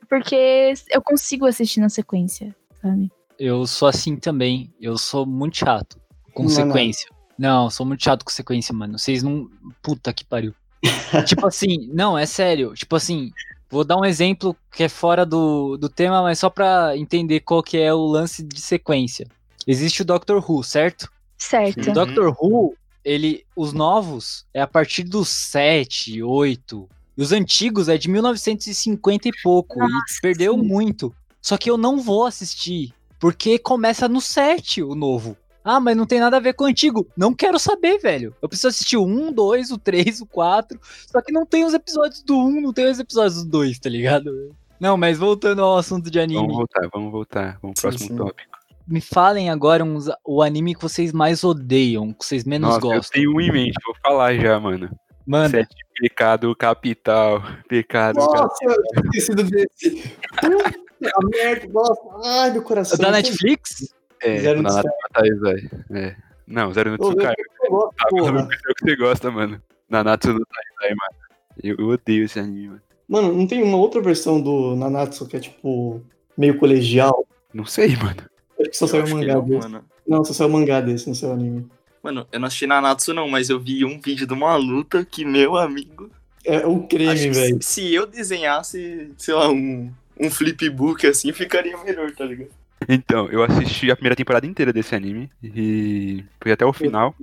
porque eu consigo assistir na sequência, sabe? Eu sou assim também. Eu sou muito chato com Não é sequência. Não, sou muito chato com sequência, mano. Vocês não. Puta que pariu. tipo assim, não, é sério. Tipo assim, vou dar um exemplo que é fora do, do tema, mas só pra entender qual que é o lance de sequência. Existe o Doctor Who, certo? Certo. O Doctor Who, ele, os novos é a partir dos 7, 8. E os antigos é de 1950 e pouco. e perdeu sim. muito. Só que eu não vou assistir. Porque começa no 7 o novo. Ah, mas não tem nada a ver com o antigo. Não quero saber, velho. Eu preciso assistir o 1, 2, o 3, o 4. Só que não tem os episódios do 1, não tem os episódios do 2, tá ligado? Não, mas voltando ao assunto de anime. Vamos voltar, vamos voltar. Vamos pro Sim, próximo sim. tópico. Me falem agora uns, o anime que vocês mais odeiam, que vocês menos Nossa, eu gostam. tenho um em mente, vou falar já, mano. Manda. Sete pecado capital. Pecado capital. Nossa, eu tinha esquecido desse. Puta merda, nossa. Ai, meu coração. Da Netflix? É, Zero Nanatsu no Matai, velho. É. Não, Zero no Tsukai. Eu gosto, Tá é o que você gosta, mano. Nanatsu no Taizai, mano. Eu, eu odeio esse anime, mano. Mano, não tem uma outra versão do Nanatsu que é tipo meio colegial? Não sei, mano. Acho que só Eu saiu um mangá não, desse. mano. Não, só saiu um mangá desse, não saiu anime. Mano, eu não assisti Nanatsu não, mas eu vi um vídeo de uma luta que, meu amigo... É o acho creme, velho. se, se eu desenhasse, sei lá, um, um flipbook assim, ficaria melhor, tá ligado? Então, eu assisti a primeira temporada inteira desse anime e fui até o final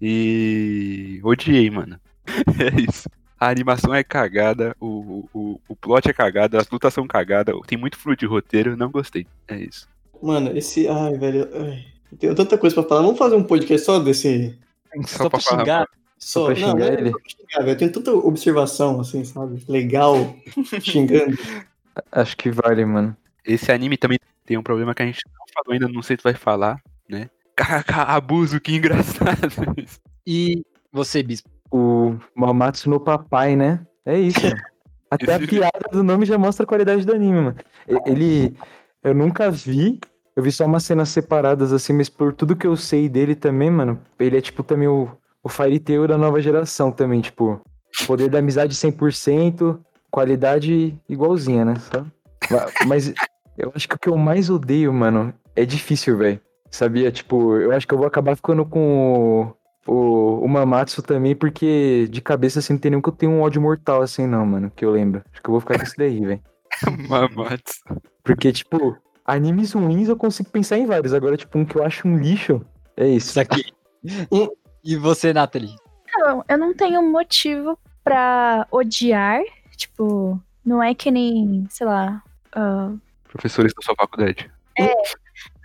e odiei, mano. É isso. A animação é cagada, o, o, o plot é cagado, as lutas são cagadas, tem muito fluido de roteiro, não gostei. É isso. Mano, esse. Ai, velho. Ai. Eu tenho tanta coisa pra falar. Vamos fazer um podcast só desse. Só, Só pra pra falar, xingar. Só, pra não, xingar não é ele? só pra xingar, velho. Eu tenho tanta observação, assim, sabe? Legal, xingando. Acho que vale, mano. Esse anime também tem um problema que a gente não falou ainda, não sei se tu vai falar, né? KKK, abuso, que engraçado. E você, Bispo? O Mamatsu no Papai, né? É isso. Até a piada do nome já mostra a qualidade do anime, mano. Ele. Eu nunca vi. Eu vi só umas cenas separadas assim, mas por tudo que eu sei dele também, mano, ele é tipo também o, o Fairy Tail da nova geração também, tipo, poder da amizade 100%, qualidade igualzinha, né? sabe? Ma- Mas eu acho que o que eu mais odeio, mano, é difícil, velho. Sabia? Tipo, eu acho que eu vou acabar ficando com o, o, o Mamatsu também, porque de cabeça assim não tem nenhum que eu tenho um ódio mortal assim, não, mano, que eu lembro. Acho que eu vou ficar com isso daí, velho. Mamatsu. Porque, tipo, animes ruins eu consigo pensar em vários. Agora, tipo, um que eu acho um lixo, é isso. Isso aqui. e você, Nathalie? Não, eu não tenho motivo pra odiar. Tipo, não é que nem, sei lá. ah, Professores da sua faculdade.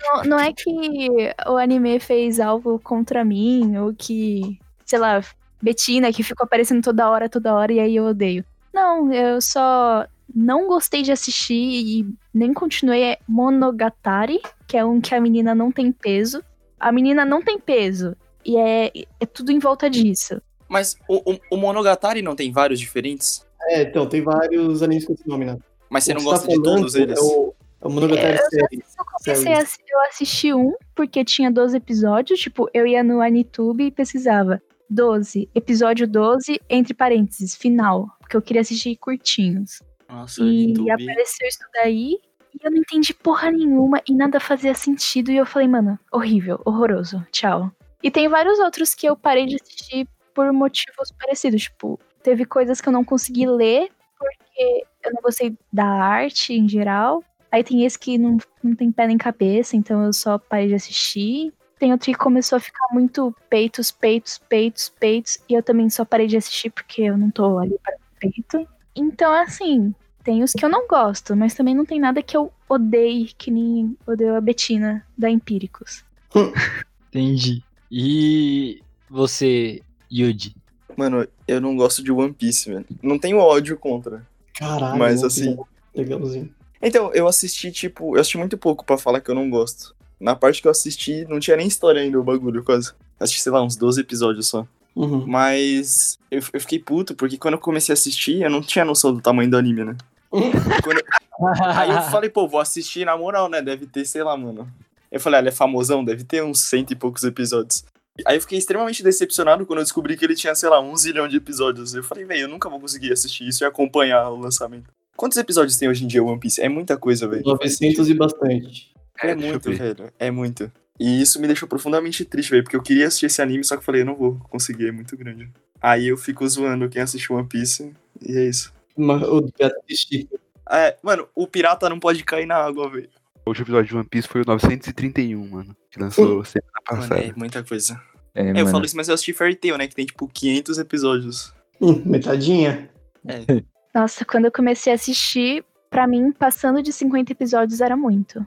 não, não é que o anime fez algo contra mim, ou que, sei lá, Betina que ficou aparecendo toda hora, toda hora, e aí eu odeio. Não, eu só não gostei de assistir e nem continuei é Monogatari, que é um que a menina não tem peso. A menina não tem peso. E é, é tudo em volta disso. Mas o, o, o Monogatari não tem vários diferentes? É, então, tem vários animes com esse nome, né? Mas você O não gosta tá de todos eles? É o, é o Monogatari É, eu série. Eu comecei a eu assisti um, porque tinha 12 episódios. Tipo, eu ia no Anitube e pesquisava 12, episódio 12, entre parênteses, final. Porque eu queria assistir curtinhos. Nossa, E YouTube. apareceu isso daí. E eu não entendi porra nenhuma e nada fazia sentido. E eu falei, mano, horrível, horroroso, tchau. E tem vários outros que eu parei de assistir por motivos parecidos. Tipo, teve coisas que eu não consegui ler porque eu não gostei da arte em geral. Aí tem esse que não, não tem pé nem cabeça, então eu só parei de assistir. Tem outro que começou a ficar muito peitos, peitos, peitos, peitos. E eu também só parei de assistir porque eu não tô ali para peito. Então, assim, tem os que eu não gosto, mas também não tem nada que eu odeie, que nem odeio a Betina da Empíricos. Entendi. E você, Yuji? Mano, eu não gosto de One Piece, velho. Não tenho ódio contra. Caralho. Mas assim- é Legalzinho. Então, eu assisti, tipo, eu assisti muito pouco pra falar que eu não gosto. Na parte que eu assisti, não tinha nem história ainda o bagulho, quase. Assisti, sei lá, uns 12 episódios só. Uhum. Mas eu, eu fiquei puto, porque quando eu comecei a assistir, eu não tinha noção do tamanho do anime, né? Quando- Aí eu falei, pô, vou assistir na moral, né? Deve ter, sei lá, mano. Eu falei, ah, ele é famosão, deve ter uns cento e poucos episódios. Aí eu fiquei extremamente decepcionado quando eu descobri que ele tinha, sei lá, um zilhão de episódios. Eu falei, velho, eu nunca vou conseguir assistir isso e acompanhar o lançamento. Quantos episódios tem hoje em dia One Piece? É muita coisa, velho. 900 e bastante. É, eu muito, velho. É muito. E isso me deixou profundamente triste, velho, porque eu queria assistir esse anime, só que eu falei, eu não vou conseguir, é muito grande. Aí eu fico zoando quem assistiu One Piece, e é isso. Mas o Pirata de Chico. É, mano, o pirata não pode cair na água, velho. O último episódio de One Piece foi o 931, mano. Que lançou semana Mano, passada. é muita coisa. É, É, eu mano. falo isso, mas eu assisti Fairy Tail, né, que tem tipo 500 episódios. Hum, metadinha. É. Nossa, quando eu comecei a assistir, pra mim, passando de 50 episódios era muito.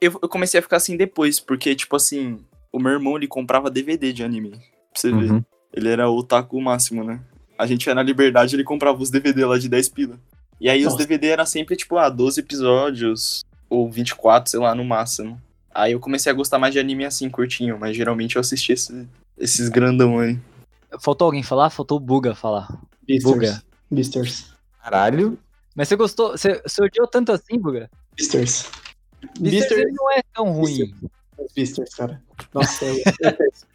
Eu, eu comecei a ficar assim depois, porque, tipo assim, o meu irmão, ele comprava DVD de anime, pra você ver. Uhum. Ele era o otaku máximo, né? A gente ia na Liberdade, ele comprava os DVD lá de 10 pila. E aí os Nossa. DVD era sempre, tipo, ah, 12 episódios, ou 24, sei lá, no máximo. Aí eu comecei a gostar mais de anime assim, curtinho, mas geralmente eu assisti esse- esses grandão aí. Faltou alguém falar? Faltou o Buga falar. Beasters. Buga. Beasters. Caralho. Mas você gostou? Você, você odiou tanto assim, Buga? Beasters. Beasters ele Beasters. não é tão ruim. Beasters, cara. Nossa, é péssimo.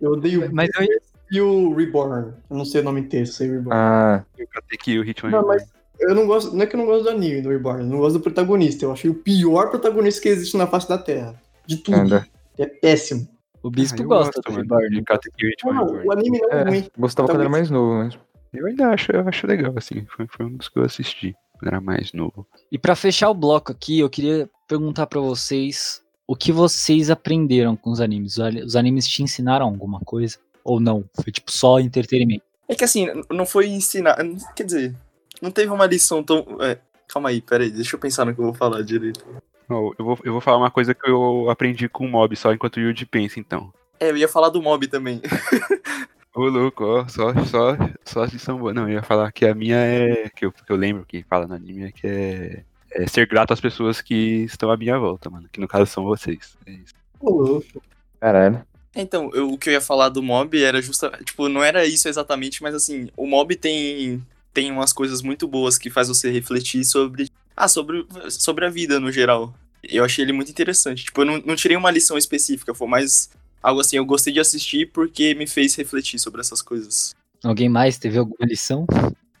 Eu odeio Mas eu, e o Reborn. Eu não sei o nome inteiro, sei Reborn. Ah, Eu catei que o Hitman Não, mas eu não gosto. Não é que eu não gosto do anime do Reborn, eu não gosto do protagonista. Eu achei o pior protagonista que existe na face da Terra. De tudo. anda. É péssimo. o Bispo Ah, gosta gosto, do. Reborn. de Katekyo Hitman Não, Reborn. o anime não é, É, ruim. gostava quando era mais novo, mas. Eu ainda acho, eu acho legal, assim. Foi, foi um dos que eu assisti quando era mais novo. E pra fechar o bloco aqui, eu queria perguntar pra vocês o que vocês aprenderam com os animes. Os animes te ensinaram alguma coisa? Ou não? Foi tipo só entretenimento? É que assim, não foi ensinar. Quer dizer, não teve uma lição tão. é, calma aí, pera aí, deixa eu pensar no que eu vou falar direito. Ó, Eu vou, eu vou falar uma coisa que eu aprendi com o Mob, só enquanto o Yuji pensa, então. É, eu ia falar do mob também. Ô, louco, ó, só, só, só as lição boa. Não, eu ia falar que a minha é. Que eu, que eu lembro que fala no anime é que é, é ser grato às pessoas que estão à minha volta, mano. Que no caso são vocês. É isso. Ô, louco. Caralho. Então, eu- o que eu ia falar do mob era justa, tipo, não era isso exatamente, mas assim, o mob tem tem umas coisas muito boas que faz você refletir sobre ah, sobre sobre a vida no geral. Eu achei ele muito interessante. Tipo, eu não, não tirei uma lição específica, foi mais algo assim, eu gostei de assistir porque me fez refletir sobre essas coisas. Alguém mais teve alguma lição?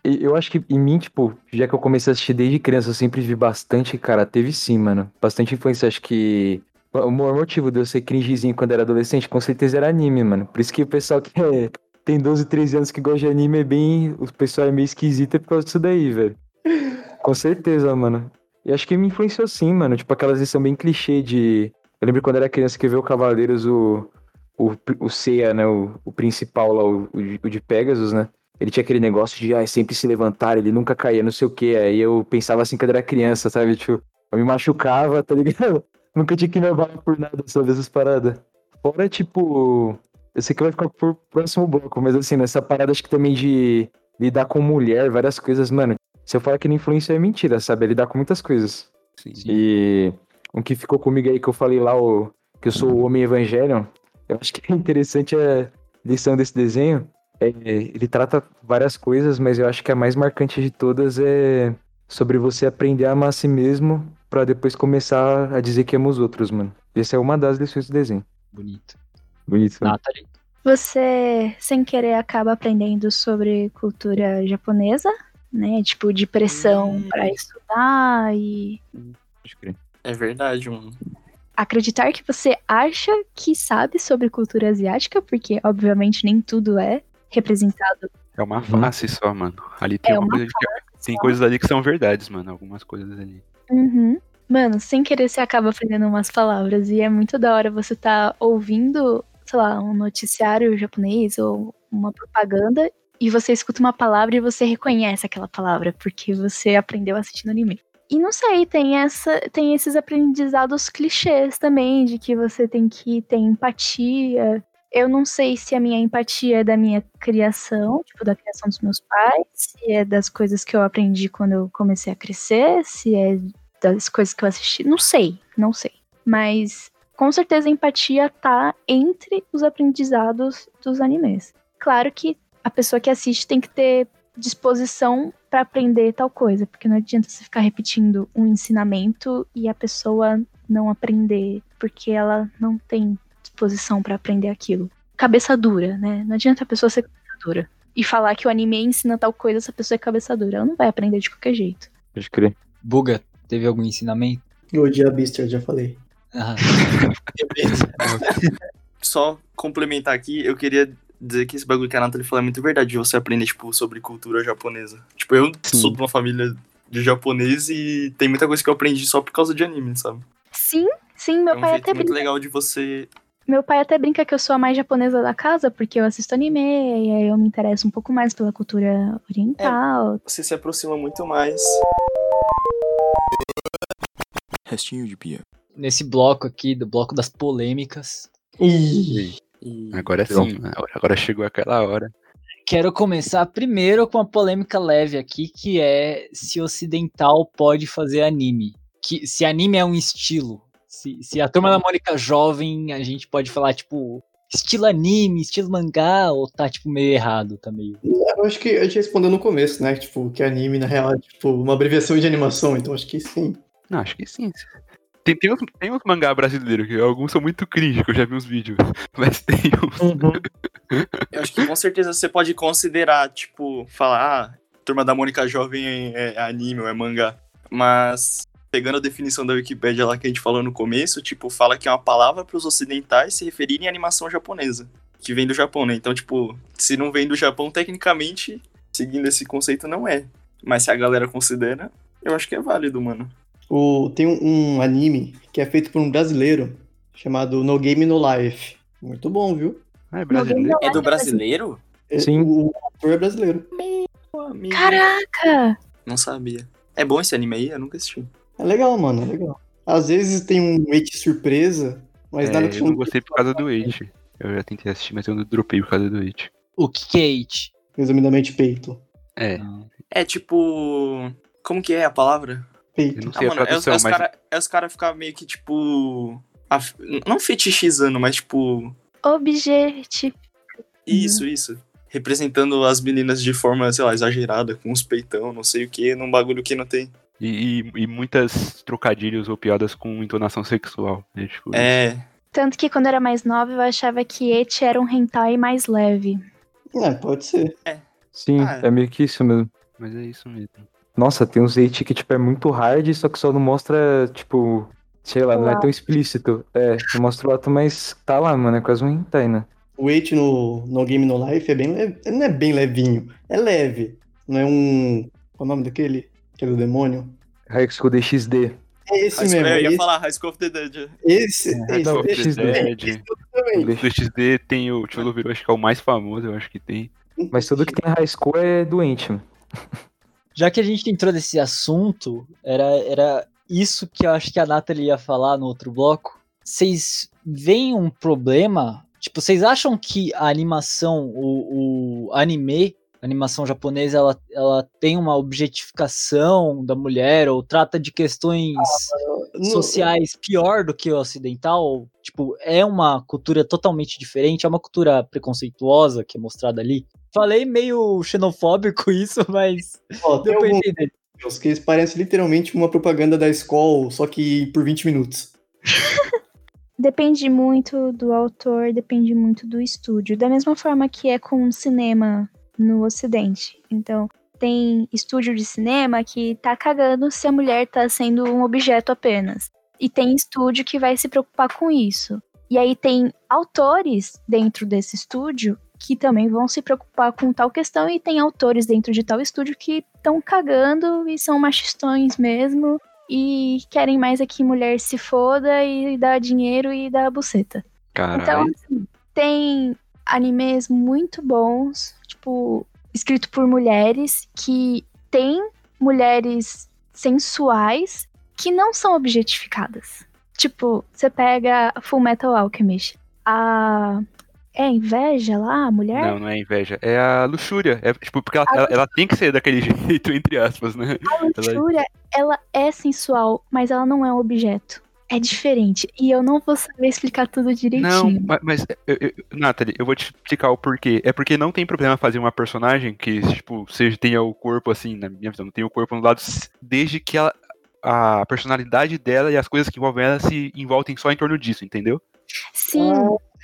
Eu acho que em mim, tipo, já que eu comecei a assistir desde criança, eu sempre vi bastante, cara, teve sim, mano. Bastante influência, acho que. O maior motivo de eu ser cringezinho quando era adolescente, com certeza era anime, mano. Por isso que o pessoal que é- tem 12, 13 anos que gosta de anime é bem. O pessoal é meio esquisito por causa disso daí, velho. Com certeza, mano. E acho que me influenciou sim, mano. Tipo, aquelas lições bem clichê de. Eu lembro quando era criança que eu vi o Cavaleiros, o. O, o Seiya, né? O, o principal lá, o, o de Pegasus, né? Ele tinha aquele negócio de ah, sempre se levantar, ele nunca caía, não sei o quê. Aí eu pensava assim quando era criança, sabe? Tipo, eu me machucava, tá ligado? Nunca tinha que levar por nada sobre essas paradas. Fora, tipo. Eu sei que vai ficar por próximo bloco, mas assim, nessa parada acho que também de lidar com mulher, várias coisas, mano. Se eu falar que não influência é mentira, sabe? É lidar com muitas coisas. Sim. E o que ficou comigo aí que eu falei lá, o, que eu sou o homem evangelion, eu acho que é interessante a lição desse desenho. É, ele trata várias coisas, mas eu acho que a mais marcante de todas é sobre você aprender a amar a si mesmo pra depois começar a dizer que ama os outros, mano. Essa é uma das lições do desenho. Bonito. Bonito. né? Nathalie. Você, sem querer, acaba aprendendo sobre cultura japonesa, né? Tipo, de pressão Hum. pra estudar e Pode crer. É verdade, mano. acreditar que você acha que sabe sobre cultura asiática, porque obviamente nem tudo é representado. É uma face só, mano. Ali tem É uma uma coisa que- Tem coisas ali que são verdades, mano. Algumas coisas ali. Uhum. Mano, sem querer você acaba aprendendo umas palavras e é muito da hora você tá ouvindo, sei lá, um noticiário japonês ou uma propaganda e você escuta uma palavra e você reconhece aquela palavra porque você aprendeu assistindo anime. E não sei, tem essa, tem esses aprendizados clichês também de que você tem que ter empatia. Eu não sei se a minha empatia é da minha criação, tipo da criação dos meus pais, se é das coisas que eu aprendi quando eu comecei a crescer, se é das coisas que eu assisti, não sei, não sei. Mas com certeza a empatia tá entre os aprendizados dos animes. Claro que a pessoa que assiste tem que ter disposição pra aprender tal coisa, porque não adianta você ficar repetindo um ensinamento e a pessoa não aprender porque ela não tem disposição pra aprender aquilo. Cabeça dura, né? Não adianta a pessoa ser cabeça dura e falar que o anime ensina tal coisa se a pessoa é cabeça dura. Ela não vai aprender de qualquer jeito. Pode crer. Buga, teve algum ensinamento? O Diabista, eu já falei. Ah, Só complementar aqui, eu queria dizer que esse bagulho que a Nathalie falou é muito verdade, de você aprender, tipo, sobre cultura japonesa. Tipo, eu Sim. sou de uma família de japonês e tem muita coisa que eu aprendi só por causa de anime, sabe? Sim, sim, meu é um pai jeito até muito brinca. legal de você. Meu pai até brinca que eu sou a mais japonesa da casa, porque eu assisto anime, e aí eu me interesso um pouco mais pela cultura oriental. Você se aproxima muito mais. Restinho de pia. nesse bloco aqui, do bloco das polêmicas, Ih, Agora sim, mano. agora chegou aquela hora. quero começar primeiro com uma polêmica leve aqui, que é se ocidental pode fazer anime. Que, se anime é um estilo. Se, se a turma da Mônica jovem, a gente pode falar, tipo, estilo anime, estilo mangá, ou tá, tipo, meio errado, tá meio... eu acho que a gente respondeu no começo, né? Tipo, que anime, na real, é tipo uma abreviação de animação, então acho que sim. Não, acho que sim. Tem, tem, uns, tem uns mangá brasileiros que alguns são muito cringe, que eu já vi uns vídeos. Mas tem uns. eu acho que com certeza você pode considerar, tipo, falar, ah, Turma da Mônica Jovem é, é anime ou é mangá. Mas, pegando a definição da Wikipédia lá que a gente falou no começo, tipo, fala que é uma palavra para os ocidentais se referirem à animação japonesa. Que vem do Japão, né? Então, tipo, se não vem do Japão, tecnicamente, seguindo esse conceito, não é. Mas se a galera considera, eu acho que é válido, mano. O, tem um, um anime que é feito por um brasileiro chamado No Game No Life. Muito bom, viu? Ah, é brasileiro? É do brasileiro? É, Sim. O, autor é brasileiro. Amigo. Caraca! Não sabia. É bom esse anime aí? Eu nunca assisti. É legal, mano, é legal. Às vezes tem um wait surpresa, mas É, nada que eu não gostei por causa do It. Eu já tentei assistir, mas eu não dropei por causa do It. O que que é it? Resumidamente, peito. É, É tipo. Como que é a palavra? eu Peito. não Ah, sei a mano, é os, tradução, é os mas cara, é os cara ficar meio que tipo. af- Não fetichizando, mas tipo. Objetivo. Isso, isso. Representando as meninas de forma, sei lá, exagerada, com uns peitão, não sei o que, num bagulho que não tem. E, e, e muitas trocadilhos ou piadas com entonação sexual. né? Tipo, É. Tanto que quando eu era mais nova, eu achava que Eti era um hentai mais leve. É, pode ser. Sim, Ah, é. é meio que isso mesmo. Mas é isso mesmo. Nossa, tem uns hate que, tipo, é muito hard, só que só não mostra, tipo, sei lá, não é tão explícito. É, não mostra o ato, mas tá lá, mano, é quase um hentai, né? O wait no, no Game No Life é bem leve. Não é bem levinho. É leve. Não é um. Qual é o nome daquele? Aquele do demônio? High School DxD. É esse mesmo. eu ia esse, falar High School of the Dead. esse, É, esse, não, esse XD. também, Dead. esse também. Do XD tem o Cholo Virou, acho que é o mais famoso, eu acho que tem. Mas tudo que tem High School é doente, mano. Já que a gente entrou nesse assunto, era, era isso que eu acho que a Nathalie ia falar no outro bloco. Vocês veem um problema? Tipo, vocês acham que a animação, o, o anime, a animação japonesa, ela, ela tem uma objetificação da mulher ou trata de questões No- sociais pior do que o ocidental? Tipo, é uma cultura totalmente diferente, é uma cultura preconceituosa que é mostrada ali. Falei meio xenofóbico isso, mas tem deu pra entender. vídeos que eles parecem literalmente uma propaganda da escola, só que por 20 minutos. Depende muito do autor, depende muito do estúdio. Da mesma forma que é com o cinema no ocidente. Então, tem estúdio de cinema que tá cagando se a mulher tá sendo um objeto apenas. E tem estúdio que vai se preocupar com isso. E aí tem autores dentro desse estúdio que também vão se preocupar com tal questão e tem autores dentro de tal estúdio que estão cagando e são machistões mesmo e querem mais é que mulher se foda e dá dinheiro e dá buceta. Caralho. Então, assim, tem animes muito bons, tipo, escrito por mulheres, que tem mulheres sensuais que não são objetificadas. Tipo, você pega Full Metal Alchemist. A. É inveja lá, a mulher? Não, não é inveja. É a luxúria. É, tipo, porque ela, ela, ela tem que ser daquele jeito, entre aspas, né? A luxúria, ela é sensual, mas ela não é um objeto. É diferente. E eu não vou saber explicar tudo direitinho. Não, ma- mas, eu, eu, Nathalie, eu vou te explicar o porquê. É porque não tem problema fazer uma personagem que, tipo, seja, tenha o corpo, assim, na minha visão, não tem o corpo no lado, desde que ela, a personalidade dela e as coisas que envolvem ela se envoltem só em torno disso, entendeu? Sim,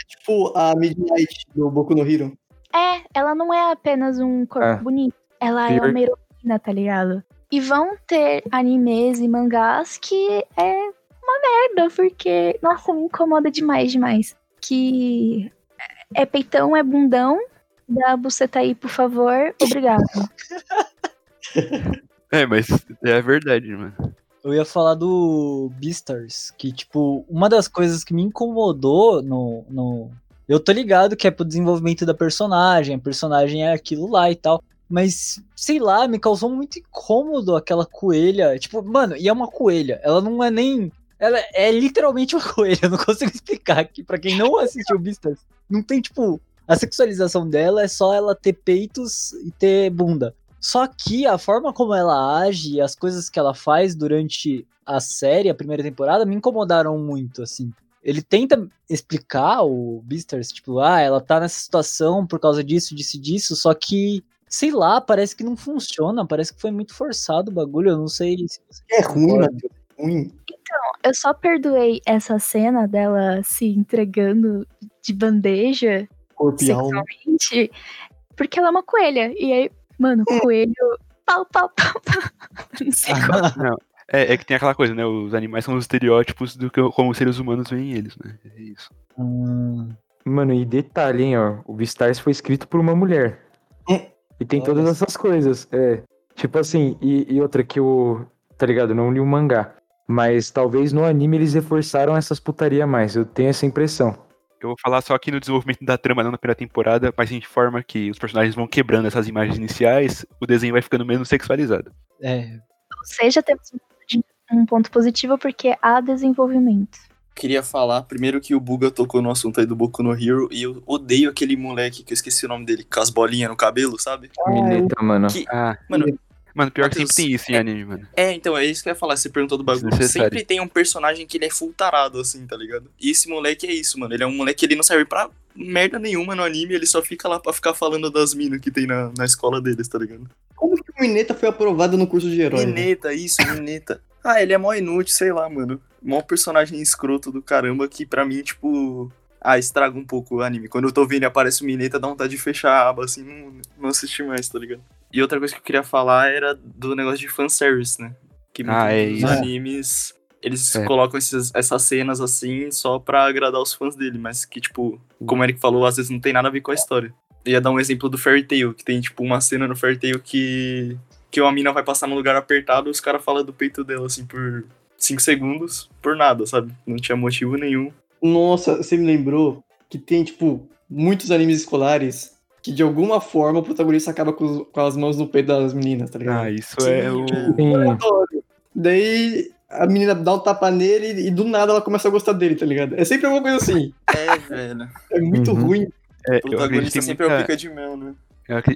Tipo a Midnight do Boku no Hero. é, ela não é apenas um corpo É. bonito. Ela é uma heroína, tá ligado? E vão ter animes e mangás que é uma merda, porque, nossa, me incomoda demais, demais. Que é peitão, é bundão, dá buceta aí, por favor, obrigado. É, mas é verdade, mano. Eu ia falar do Beastars, que, tipo, uma das coisas que me incomodou no, no. Eu tô ligado que é pro desenvolvimento da personagem, a personagem é aquilo lá e tal. Mas, sei lá, me causou muito incômodo aquela coelha. Tipo, mano, e é uma coelha. Ela não é nem. Ela é literalmente uma coelha. Eu não consigo explicar aqui. Pra quem não assistiu Beastars, não tem, tipo. A sexualização dela é só ela ter peitos e ter bunda. Só que a forma como ela age e as coisas que ela faz durante a série, a primeira temporada, me incomodaram muito, assim. Ele tenta explicar o Beastars, tipo, ah, ela tá nessa situação por causa disso, disso e disso, só que, sei lá, parece que não funciona, parece que foi muito forçado o bagulho, eu não sei se É ruim. Matheus. É Ruim. Eu só perdoei essa cena dela se entregando de bandeja alma. sexualmente, porque ela é uma coelha. E aí, mano, coelho. Pau, pau, pau, pau. Não sei como. É, é que tem aquela coisa, né? Os animais são os estereótipos do que como os seres humanos veem eles, né? É isso. Hum, Mano, e detalhe, hein, ó. O Beastars foi escrito por uma mulher. Hum. E tem todas essas coisas. É. Tipo assim, e, e outra que eu. Tá ligado? Não li o mangá. Mas talvez no anime eles reforçaram essas putaria mais. Eu tenho essa impressão. Eu vou falar só aqui no desenvolvimento da trama, não na primeira temporada, mas em forma que os personagens vão quebrando essas imagens iniciais, o desenho vai ficando menos sexualizado. É, Ou seja, temos um um ponto positivo porque há desenvolvimento. Queria falar primeiro que o Buga tocou no assunto aí do Boku no Hero e eu odeio aquele moleque que eu esqueci o nome dele, com as bolinhas no cabelo, sabe? Mineta, mano. Que, Ah, mano, mano, pior que Matheus, sempre tem isso em anime, mano. é, então, é isso que eu ia falar, você perguntou do bagulho. Desnecessário. Sempre tem um personagem que ele é full tarado, assim, tá ligado? E esse moleque é isso, mano. Ele é um moleque que ele não serve pra merda nenhuma no anime, ele só fica lá pra ficar falando das minas que tem na, na escola deles, tá ligado? Como que o Mineta foi aprovado no curso de herói? né? Mineta, isso, Mineta. Ah, ele é mó inútil, sei lá, mano. Mó personagem escroto do caramba que pra mim, tipo. Ah, estraga um pouco o anime. Quando eu tô vendo e aparece o Mineta, dá vontade de fechar a aba, assim, não, não assistir mais, tá ligado? E outra coisa que eu queria falar era do negócio de fanservice, né? Que muitos Ah, é isso. animes, eles É. colocam esses- essas cenas assim só pra agradar os fãs dele, mas que, tipo, como o Eric falou, às vezes não tem nada a ver com a história. Eu ia dar um exemplo do Fairy Tail, que tem, tipo, uma cena no Fairy Tail que que uma mina vai passar num lugar apertado e os caras falam do peito dela, assim, por 5 segundos, por nada, sabe? Não tinha motivo nenhum. Nossa, você me lembrou que tem, tipo, muitos animes escolares que de alguma forma o protagonista acaba com, os- com as mãos no peito das meninas, tá ligado? Ah, isso Sim, é o. Sim. Daí a menina dá um tapa nele e do nada ela começa a gostar dele, tá ligado? É sempre alguma coisa assim. É, velho. É muito Uhum. ruim. É, O protagonista em sempre é o muita- pica de mel, né?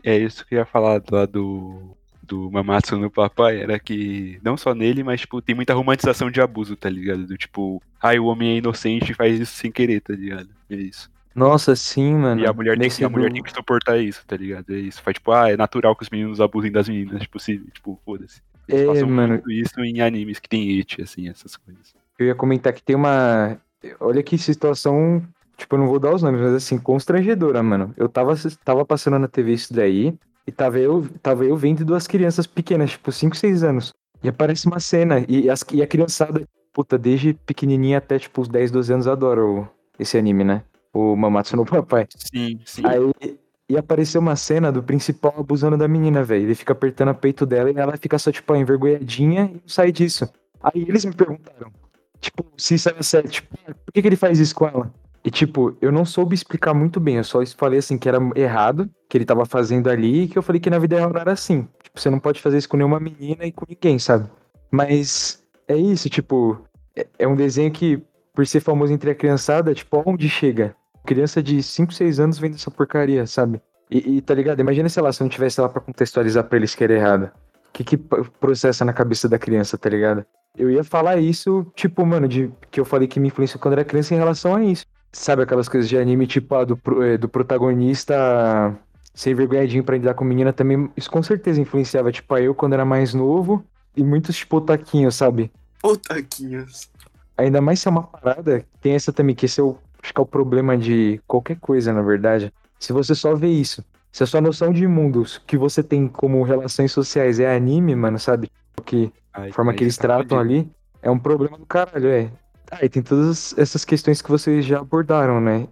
É isso que eu ia falar lá do. Do Mamatsu no Papai, era que não só nele, mas tipo, tem muita romantização de abuso, tá ligado? Do tipo, ai, o homem é inocente e faz isso sem querer, tá ligado? É isso. Nossa, sim, mano. E a mulher, tem que, a mulher tem que suportar isso, tá ligado? É isso. Faz tipo, ah, é natural que os meninos abusem das meninas, tipo, se, tipo, foda-se. Eles É, passam mano. muito isso em animes que tem it, assim, essas coisas. Eu ia comentar que tem uma. Olha que situação. Tipo, eu não vou dar os nomes, mas assim, constrangedora, mano. Eu tava, tava passando na TV isso daí, e tava eu, tava eu vendo duas crianças pequenas, tipo, 5, 6 anos. E aparece uma cena, e, as, e a criançada, puta, desde pequenininha até, tipo, os 10, 12 anos, adora esse anime, né? O Mamatsu no Papai. Sim, sim. Aí, e apareceu uma cena do principal abusando da menina, velho. Ele fica apertando o peito dela e ela fica só, tipo, envergonhadinha e não sai disso. Aí eles me perguntaram, tipo, se isso era sério, tipo, "Ah, por que, que ele faz isso com ela? E, tipo, eu não soube explicar muito bem, eu só falei, assim, que era errado, que ele tava fazendo ali, e que eu falei que na vida real não era assim. Tipo, você não pode fazer isso com nenhuma menina e com ninguém, sabe? Mas é isso, tipo, é, é um desenho que, por ser famoso entre a criançada, tipo, aonde chega? Criança de 5, 6 anos vendo essa porcaria, sabe? E, e, tá ligado? Imagina, sei lá, se eu não tivesse lá pra contextualizar pra eles que era errado. O que que processa na cabeça da criança, tá ligado? Eu ia falar isso, tipo, mano, de que eu falei que me influenciou quando era criança em relação a isso. Sabe aquelas coisas de anime, tipo, a do, eh, do protagonista ser vergonhadinho pra lidar com menina também. Isso com certeza influenciava, tipo, a eu quando era mais novo. E muitos, tipo, otaquinhos, sabe? Ô, taquinhos. Ainda mais se é uma parada, tem essa também, que é o, acho que é o problema de qualquer coisa, na verdade. Se você só vê isso, se a sua noção de mundos que você tem como relações sociais é anime, mano, sabe? Que Aí- a forma que eles tá tratam ali é um problema do caralho, é. Ah, e tem todas essas questões que vocês já abordaram, né?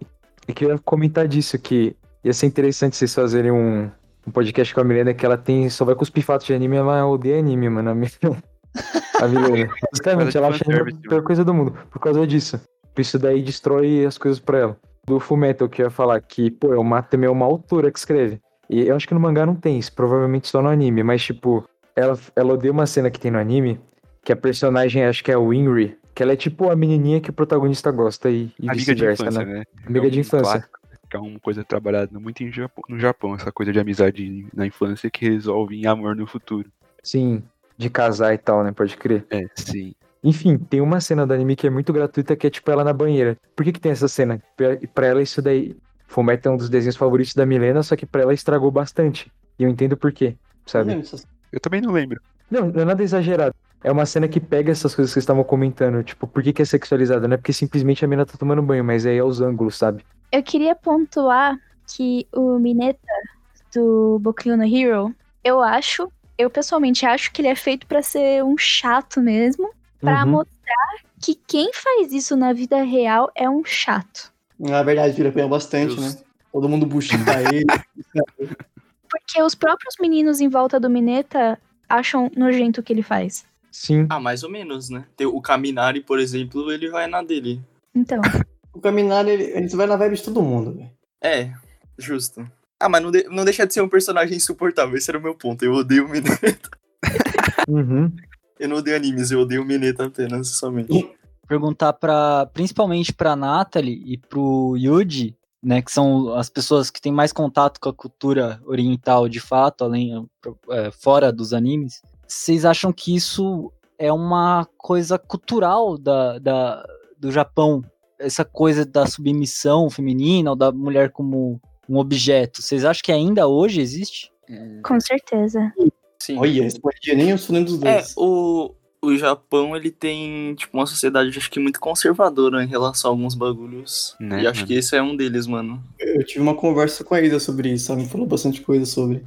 E que eu ia comentar disso, que ia ser interessante vocês fazerem um, um podcast com a Milena, que ela tem, só vai cuspir fatos de anime, ela odeia anime, mano. A Milena. A Milena. Basicamente, de ela acha a pior coisa do mundo, por causa disso. Isso daí destrói as coisas pra ela. Do Fullmetal, que eu ia falar que, pô, é uma, também é uma autora que escreve. E eu acho que no mangá não tem isso, provavelmente só no anime, mas tipo, ela, ela odeia uma cena que tem no anime, que a personagem, acho que é a Winry, que ela é tipo a menininha que o protagonista gosta e, e de vice-versa, né? né? Amiga É de um infância. clássico, que é uma coisa trabalhada muito em Japão, no Japão, essa coisa de amizade na infância que resolve em amor no futuro. Sim, de casar e tal, né? Pode crer. É, sim. Enfim, tem uma cena do anime que é muito gratuita, que é tipo ela na banheira. Por que que tem essa cena? Pra, ela isso daí... Fullmetal é um dos desenhos favoritos da Milena, só que pra ela estragou bastante. E eu entendo por quê, sabe? Não, essas- Eu também não lembro. Não, não é nada exagerado. É uma cena que pega essas coisas que vocês estavam comentando. Tipo, por que, que é sexualizada? Não é porque simplesmente a menina tá tomando banho, mas aí é os ângulos, sabe? Eu queria pontuar que o Mineta do Boku no Hero, eu acho, eu pessoalmente acho que ele é feito pra ser um chato mesmo, pra Uhum. mostrar que quem faz isso na vida real é um chato. Na verdade, vira apanha bastante, Justo. né? Todo mundo buchita ele. Porque os próprios meninos em volta do Mineta acham nojento o que ele faz. Sim. Ah, mais ou menos, né? Tem o Kaminari, por exemplo, ele vai na dele. Então, O Kaminari, ele, ele vai na vibe de todo mundo, velho. É, justo. Ah, mas não, de- não deixa de ser um personagem insuportável. Esse era o meu ponto. Eu odeio o Mineta. Uhum. Eu não odeio animes, eu odeio o Mineta apenas, somente. Perguntar para principalmente pra Natalie e pro Yuji, né, que são as pessoas que têm mais contato com a cultura oriental de fato, além é, fora dos animes. Vocês acham que isso é uma coisa cultural da, da, do Japão? Essa coisa da submissão feminina ou da mulher como um objeto? Vocês acham que ainda hoje existe? Com certeza. Sim. Olha, respondia nem os nem dos É, dois. o, o Japão, ele tem, tipo, uma sociedade, acho que muito conservadora em relação a alguns bagulhos. Né, e acho mano? que esse é um deles, mano. Eu tive uma conversa com a Ida sobre isso, ela me falou bastante coisa sobre.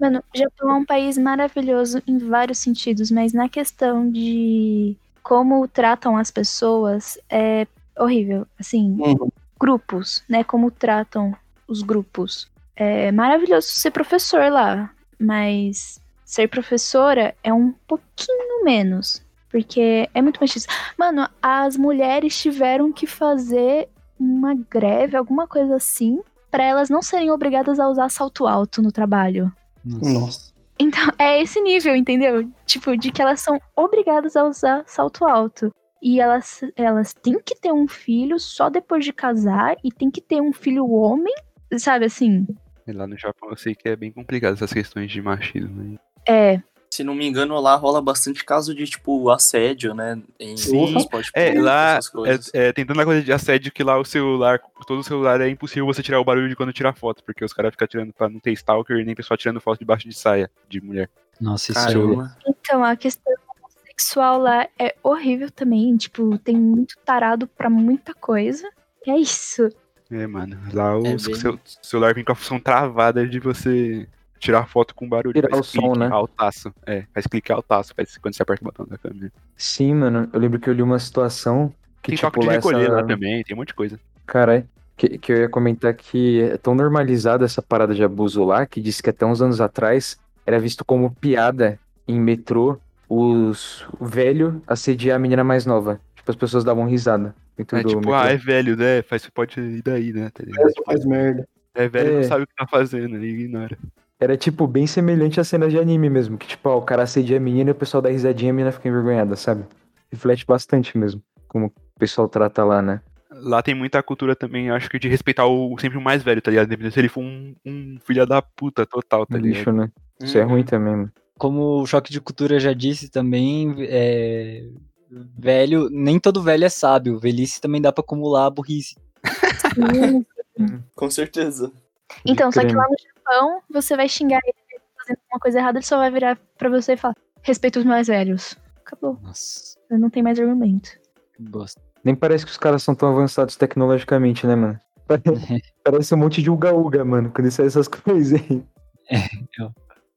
Mano, o Japão é um país maravilhoso em vários sentidos, mas na questão de como tratam as pessoas é horrível. Assim, Uhum. grupos, né? Como tratam os grupos. É maravilhoso ser professor lá, mas ser professora é um pouquinho menos. Porque é muito machista. Mano, as mulheres tiveram que fazer uma greve, alguma coisa assim, pra elas não serem obrigadas a usar salto alto no trabalho. Nossa. Então, é esse nível, entendeu? Tipo, de que elas são obrigadas a usar salto alto. E elas, elas têm que ter um filho só depois de casar e tem que ter um filho homem, sabe assim? E lá no Japão eu sei que é bem complicado essas questões de machismo. né? É, Se não me engano, lá rola bastante caso de, tipo, assédio, né? Em Sim. transporte É, lá essas coisas. é, é, tem tanta coisa de assédio que lá o celular, todo celular é impossível você tirar o barulho de quando tirar foto, porque os caras ficam tirando pra não ter stalker nem pessoal tirando foto debaixo de saia de mulher. Nossa, isso Caramba. então a questão sexual lá é horrível também. Tipo, tem muito tarado pra muita coisa. É isso. É, mano, lá o É seu- bem- seu celular vem com a função travada de você tirar foto com barulho. Tirar faz o som, clique né? Altaço. É, faz clique altaço, faz quando você aperta o botão da câmera. Sim, mano. Eu lembro que eu li uma situação que, Tem tipo, toque de recolher essa... lá também, tem um monte de coisa. Caralho. Que, que eu ia comentar que é tão normalizada essa parada de abuso lá que disse que até uns anos atrás era visto como piada em metrô os o velho assediar a menina mais nova. Tipo, as pessoas davam risada dentro É do tipo, metrô. ah, é velho, né? Faz, pode ir daí, né? Tá faz merda. É velho, É. não sabe o que tá fazendo, ele ignora. Era, tipo, bem semelhante a cenas de anime mesmo. Que, tipo, ó, o cara assedia a menina e o pessoal dá risadinha e a menina fica envergonhada, sabe? Reflete bastante mesmo como o pessoal trata lá, né? Lá tem muita cultura também, acho que de respeitar o, sempre o mais velho, tá ligado? Independente se ele for um, um filho da puta total, tá ligado? lixo, né? Isso é Uhum. ruim também, mano. como o choque de cultura já disse também, é, velho, nem todo velho é sábio. Velhice também dá pra acumular burrice. Com certeza. Então, só que lá no Japão, você vai xingar ele fazendo alguma coisa errada, ele só vai virar pra você e falar: respeita os mais velhos. Acabou. Nossa, Não tem mais argumento. que bosta. Nem parece que os caras são tão avançados tecnologicamente, né, mano? Parece um monte de uga-uga, mano, quando sai essas coisas aí.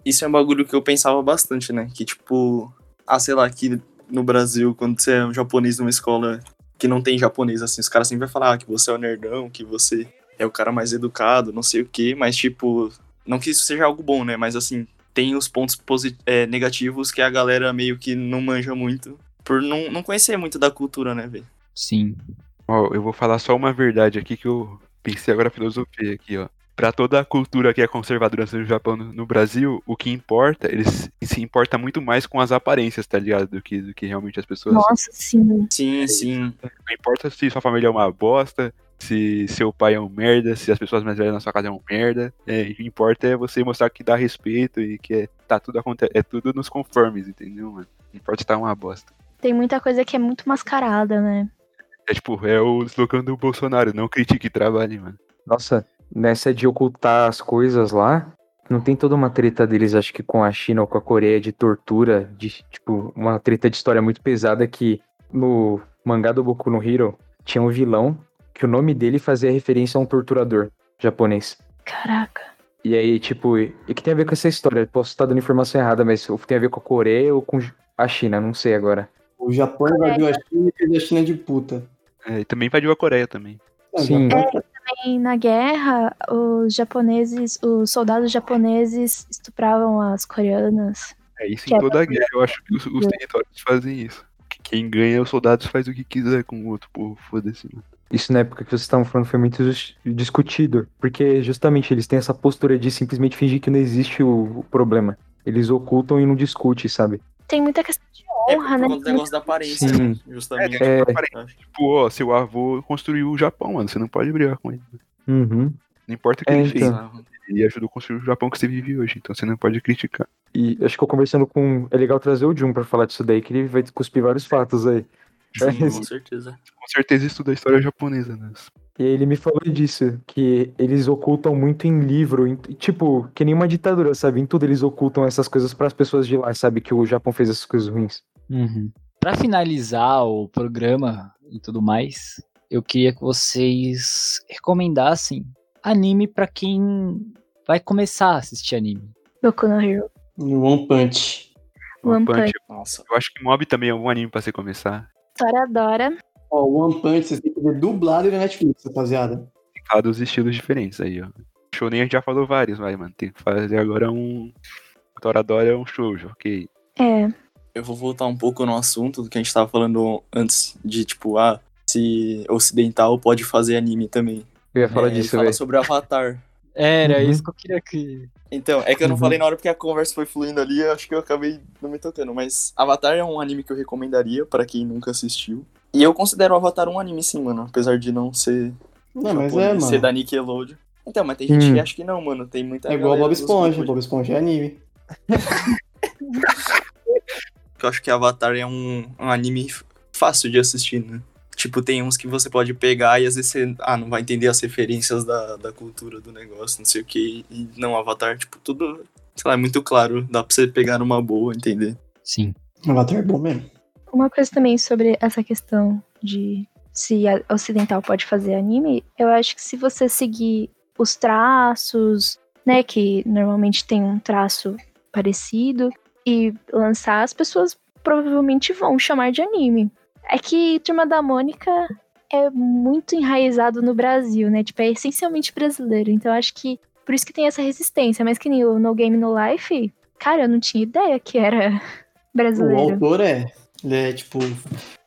Isso é um bagulho que eu pensava bastante, né? Que, tipo, ah, sei lá, aqui no Brasil, quando você é um japonês numa escola que não tem japonês, assim, os caras sempre vão falar ah, que você é o nerdão, que você é o cara mais educado, não sei o quê, mas, tipo, não que isso seja algo bom, né? Mas, assim, tem os pontos é, negativos que a galera meio que não manja muito, por não, não conhecer muito da cultura, né, velho? Sim. Ó, eu vou falar só uma verdade aqui que eu pensei agora a filosofia aqui, ó. Pra toda a cultura que é conservadora no Japão, no, no Brasil, o que importa, eles se importa muito mais com as aparências, tá ligado? Do que, do que realmente as pessoas. Nossa, sim. Sim, sim. Não importa se sua família é uma bosta, se seu pai é um merda, se as pessoas mais velhas na sua casa é um merda. É, o que importa é você mostrar que dá respeito e que é, tá tudo é tudo nos conformes, entendeu, mano? Não importa se tá uma bosta. Tem muita coisa que é muito mascarada, né? É tipo, é o slogan do Bolsonaro, não critique, trabalhe, mano. Nossa, nessa de ocultar as coisas lá, não tem toda uma treta deles, acho que com a China ou com a Coreia de tortura, de tipo, uma treta de história muito pesada que no mangá do Boku no Hero tinha um vilão que o nome dele fazia referência a um torturador japonês. Caraca. E aí, tipo, e que tem a ver com essa história? Posso estar dando informação errada, mas tem a ver com a Coreia ou com a China, não sei agora. O Japão invadiu a China e fez a China de puta. É, e também invadiu a Coreia também. Ah, Sim. Japão- E na guerra, os japoneses, os soldados japoneses estupravam as coreanas. É isso em é toda a guerra, eu acho que os, os territórios fazem isso. Que quem ganha, os soldados faz o que quiser com o outro povo, foda-se, mano. Isso na época que vocês estavam falando foi muito dis- discutido, porque justamente eles têm essa postura de simplesmente fingir que não existe o, o problema. Eles ocultam e não discutem, sabe? Tem muita questão de É honra, por né? negócio da aparência, Sim. né? Justamente. É. Acho. Tipo, ó, seu avô construiu o Japão, mano. Você não pode brigar com ele. Uhum. Não importa o que É, ele fez. então. Ele ajudou a construir o Japão que você vive hoje. Então você não pode criticar. E acho que eu conversando com. É legal trazer o Jun pra falar disso daí, que ele vai cuspir vários fatos aí. Sim, com certeza. Com certeza estuda a história japonesa, né? E ele me falou disso, que eles ocultam muito em livro, em- tipo, que nem uma ditadura, sabe? Em tudo eles ocultam essas coisas pras pessoas de lá, sabe? Que o Japão fez essas coisas ruins. Uhum. Para finalizar o programa e tudo mais, eu queria que vocês recomendassem anime pra quem vai começar a assistir anime. Boku no Hero. One Punch. One Punch. Nossa. Eu acho que Mob também é um anime pra você começar. Toradora. Ó, One Punch, vocês têm que ver dublado na Netflix, rapaziada. Falar dos estilos diferentes aí, ó. Shonen a gente já falou vários, vai, mano. Tem que fazer agora um. Toradora é um shoujo, ok. É. Eu vou voltar um pouco no assunto do que a gente tava falando antes, de tipo, ah, se ocidental pode fazer anime também. Eu ia falar É, disso, fala velho. sobre Avatar. Era Uhum. isso que eu queria que. Então, é que eu não Uhum. falei na hora porque a conversa foi fluindo ali, eu acho que eu acabei não me tocando, mas Avatar é um anime que eu recomendaria pra quem nunca assistiu. E eu considero o Avatar um anime sim, mano, apesar de não ser Não, mas japonês, é, mano. ser da Nickelodeon. Então, mas tem gente Hum. que acha que não, mano, tem muita É igual Bob Esponja. Bob Esponja é anime. eu acho que Avatar é um, um anime fácil de assistir, né? Tipo, tem uns que você pode pegar e às vezes você ah, não vai entender as referências da, da cultura do negócio, não sei o que. E não, Avatar, tipo, tudo, sei lá, é muito claro. Dá pra você pegar numa boa, entender? Sim. Avatar é bom mesmo. Uma coisa também sobre essa questão de se a ocidental pode fazer anime, eu acho que se você seguir os traços, né, que normalmente tem um traço parecido, e lançar, as pessoas provavelmente vão chamar de anime. É que Turma da Mônica é muito enraizado no Brasil, né? Tipo, é essencialmente brasileiro. Então acho que por isso que tem essa resistência. Mas que nem o No Game No Life, cara, eu não tinha ideia que era O brasileiro. autor é. Ele é, tipo,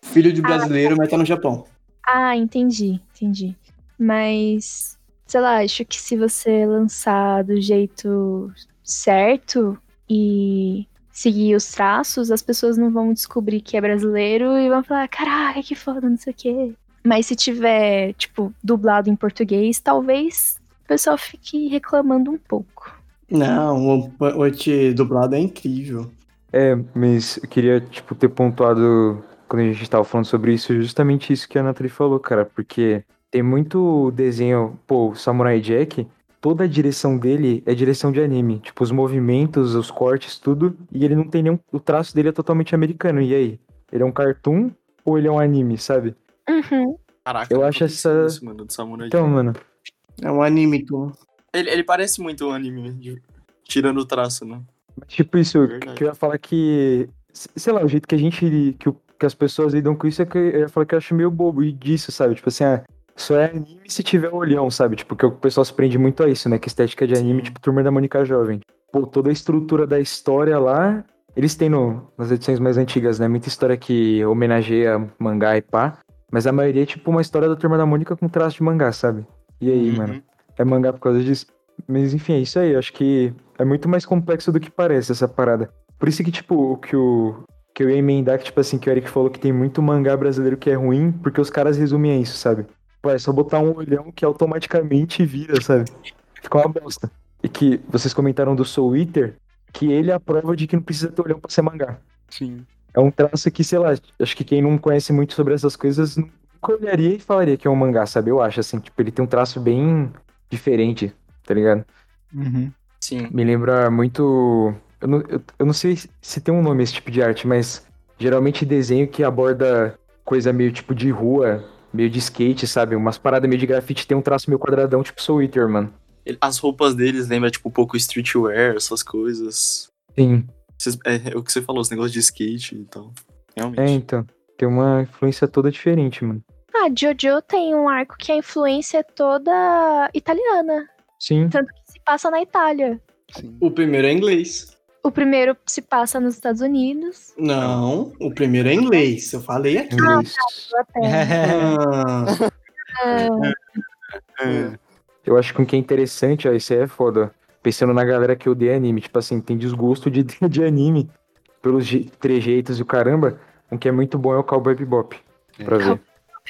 filho de brasileiro, mas tá no Japão. Ah, entendi, entendi. Mas, sei lá, acho que se você lançar do jeito certo e seguir os traços, as pessoas não vão descobrir que é brasileiro e vão falar, caraca, que foda, não sei o quê. Mas se tiver, tipo, dublado em português, talvez o pessoal fique reclamando um pouco. Não, o One Punch dublado é incrível. É, mas eu queria, tipo, ter pontuado quando a gente tava falando sobre isso, justamente isso que a Nathalie falou, cara, porque tem muito desenho, pô, o Samurai Jack, toda a direção dele é direção de anime, tipo, os movimentos, os cortes, tudo, e ele não tem nenhum, o traço dele é totalmente americano, e aí? Ele é um cartoon ou ele é um anime, sabe? Uhum. Caraca, Eu acho essa- nisso, mano, do Samurai Então, mano, É um anime, tu. Ele, ele parece muito um anime, de- tirando o traço, né? tipo isso, Verdade. que eu ia falar que, sei lá, o jeito que a gente, que, que as pessoas lidam com isso é que eu ia falar que eu acho meio bobo e disso, sabe? Tipo assim, ah, só é anime se tiver olhão, sabe? Tipo, que o pessoal se prende muito a isso, né? Que estética de anime, Sim. tipo, Turma da Mônica Jovem. Pô, toda a estrutura da história lá, eles têm no, nas edições mais antigas, né? Muita história que homenageia mangá e pá. Mas a maioria é tipo uma história da Turma da Mônica com traço de mangá, sabe? E aí, Uhum. mano? É mangá por causa disso? Mas enfim, é isso aí. Eu acho que é muito mais complexo do que parece essa parada. Por isso que, tipo, o que o. Que eu ia emendar, que, tipo assim, que o Eric falou que tem muito mangá brasileiro que é ruim, porque os caras resumem a isso, sabe? Pô, é só botar um olhão que automaticamente vira, sabe? Fica uma bosta. E que vocês comentaram do Soul Eater, que ele é a prova de que não precisa ter olhão pra ser mangá. Sim. É um traço que, sei lá, acho que quem não conhece muito sobre essas coisas nunca olharia e falaria que é um mangá, sabe? Eu acho, assim, tipo, ele tem um traço bem diferente, tá ligado? Uhum. Sim. Me lembra muito. Eu não, eu, eu não sei se tem um nome esse tipo de arte, mas geralmente desenho que aborda coisa meio tipo de rua, meio de skate, sabe? Umas paradas meio de grafite tem um traço meio quadradão, tipo Soul Eater, mano. As roupas deles lembram, tipo, um pouco streetwear, essas coisas. Sim. É, é o que você falou, os negócios de skate e tal. Realmente. É, então. Tem uma influência toda diferente, mano. Ah, Jojo tem um arco que a influência é toda italiana. Sim. Tanto que se passa na Itália. Sim. O primeiro é inglês. O primeiro se passa nos Estados Unidos. Não, o primeiro é inglês. Eu falei aqui. Inglês. Inglaterra. Ah, Eu acho que o que é interessante, ó, isso aí é foda. Pensando na galera que odeia anime, tipo assim, tem desgosto de, de anime pelos je- trejeitos e o caramba. O que é muito bom é o Cowboy Bebop. Pra ver.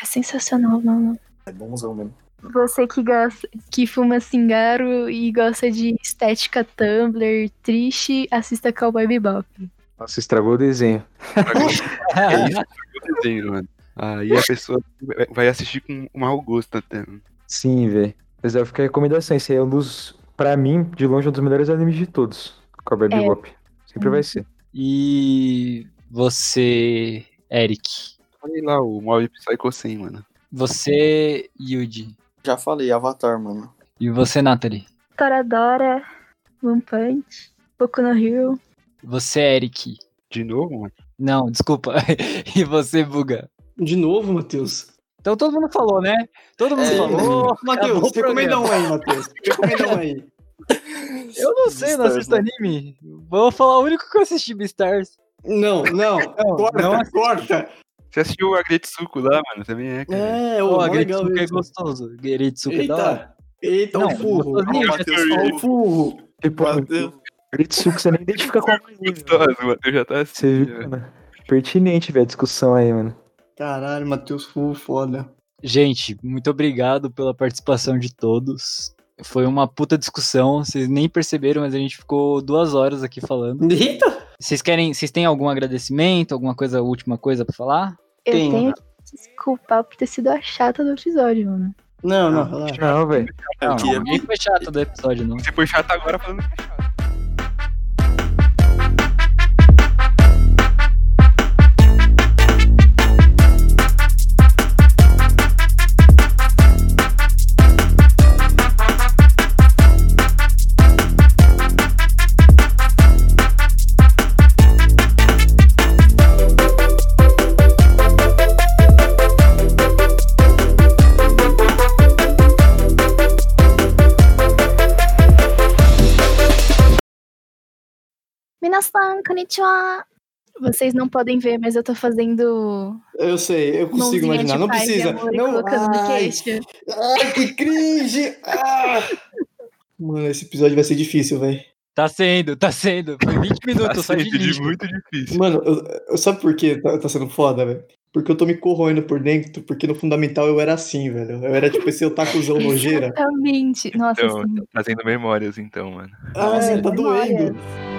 É sensacional, mano. É bonzão mesmo. Você que gosta, que fuma cingaro e gosta de estética Tumblr triste, assista Cowboy Bebop. Nossa, estragou o desenho. É isso que eu desenho, mano. Aí a pessoa vai assistir com mau gosto até. mano. Sim, velho. Mas é, fica a recomendação. Esse aí é um dos, pra mim, de longe, um dos melhores animes de todos. Cowboy É. Bebop. Sempre vai ser. E você, Eric? Olha lá o Mob Psycho 100, mano. Você, Yuji? Já falei, Avatar, mano. E você, Nathalie? Toradora, One Punch, Boku no Hero. Você, Eric? De novo, mano? Não, desculpa. e você, Buga? De novo, Matheus. Então todo mundo falou, né? Todo mundo É, falou. Matheus, recomenda um aí, Matheus. Recomenda um aí. Eu não sei, eu não assisto anime. Vou falar o único que eu assisti Beastars. Não, não, corta, não corta. Você assistiu o Agretsuko lá, mano? Também é, cara. É, a legal Geritsuka é gostoso. Geritsuka é da hora. Eita, eita, Não, o furro. Ó, o furro. Tipo. Ritsuko, você nem identifica com a Gostoso, mano. Eu já tá Você assistindo. viu, mano? Pertinente, velho, a discussão aí, mano. Caralho, Matheus Furro, foda. Gente, muito obrigado pela participação de todos. Foi uma puta discussão. Vocês nem perceberam, mas a gente ficou duas horas aqui falando. Eita! Vocês querem. Vocês têm algum agradecimento? Alguma coisa, última coisa pra falar? Eu Tem. tenho que desculpar por ter sido a chata do episódio, mano. Não, não. Não, velho. Eu Não, queria- ninguém foi chato do episódio, não. Você foi chato agora falando que é chato. Minasan, konnichiwa! Vocês não podem ver, mas eu tô fazendo Eu sei, eu consigo imaginar. de Não precisa. Não, colocando no ai, queixo. ai, que cringe! Ah! Mano, esse episódio vai ser difícil, velho. Tá sendo, tá sendo. Foi 20 minutos só de muito difícil. Mano, eu, eu- sabe por que tá, tá sendo foda, velho? Porque eu tô me corroendo por dentro, porque no fundamental eu era assim, velho. Eu era tipo esse otakuzão nojeira. Exatamente. Nossa, Então, assim, trazendo memórias, então, mano. Ah, Trazendo tá doendo. memórias.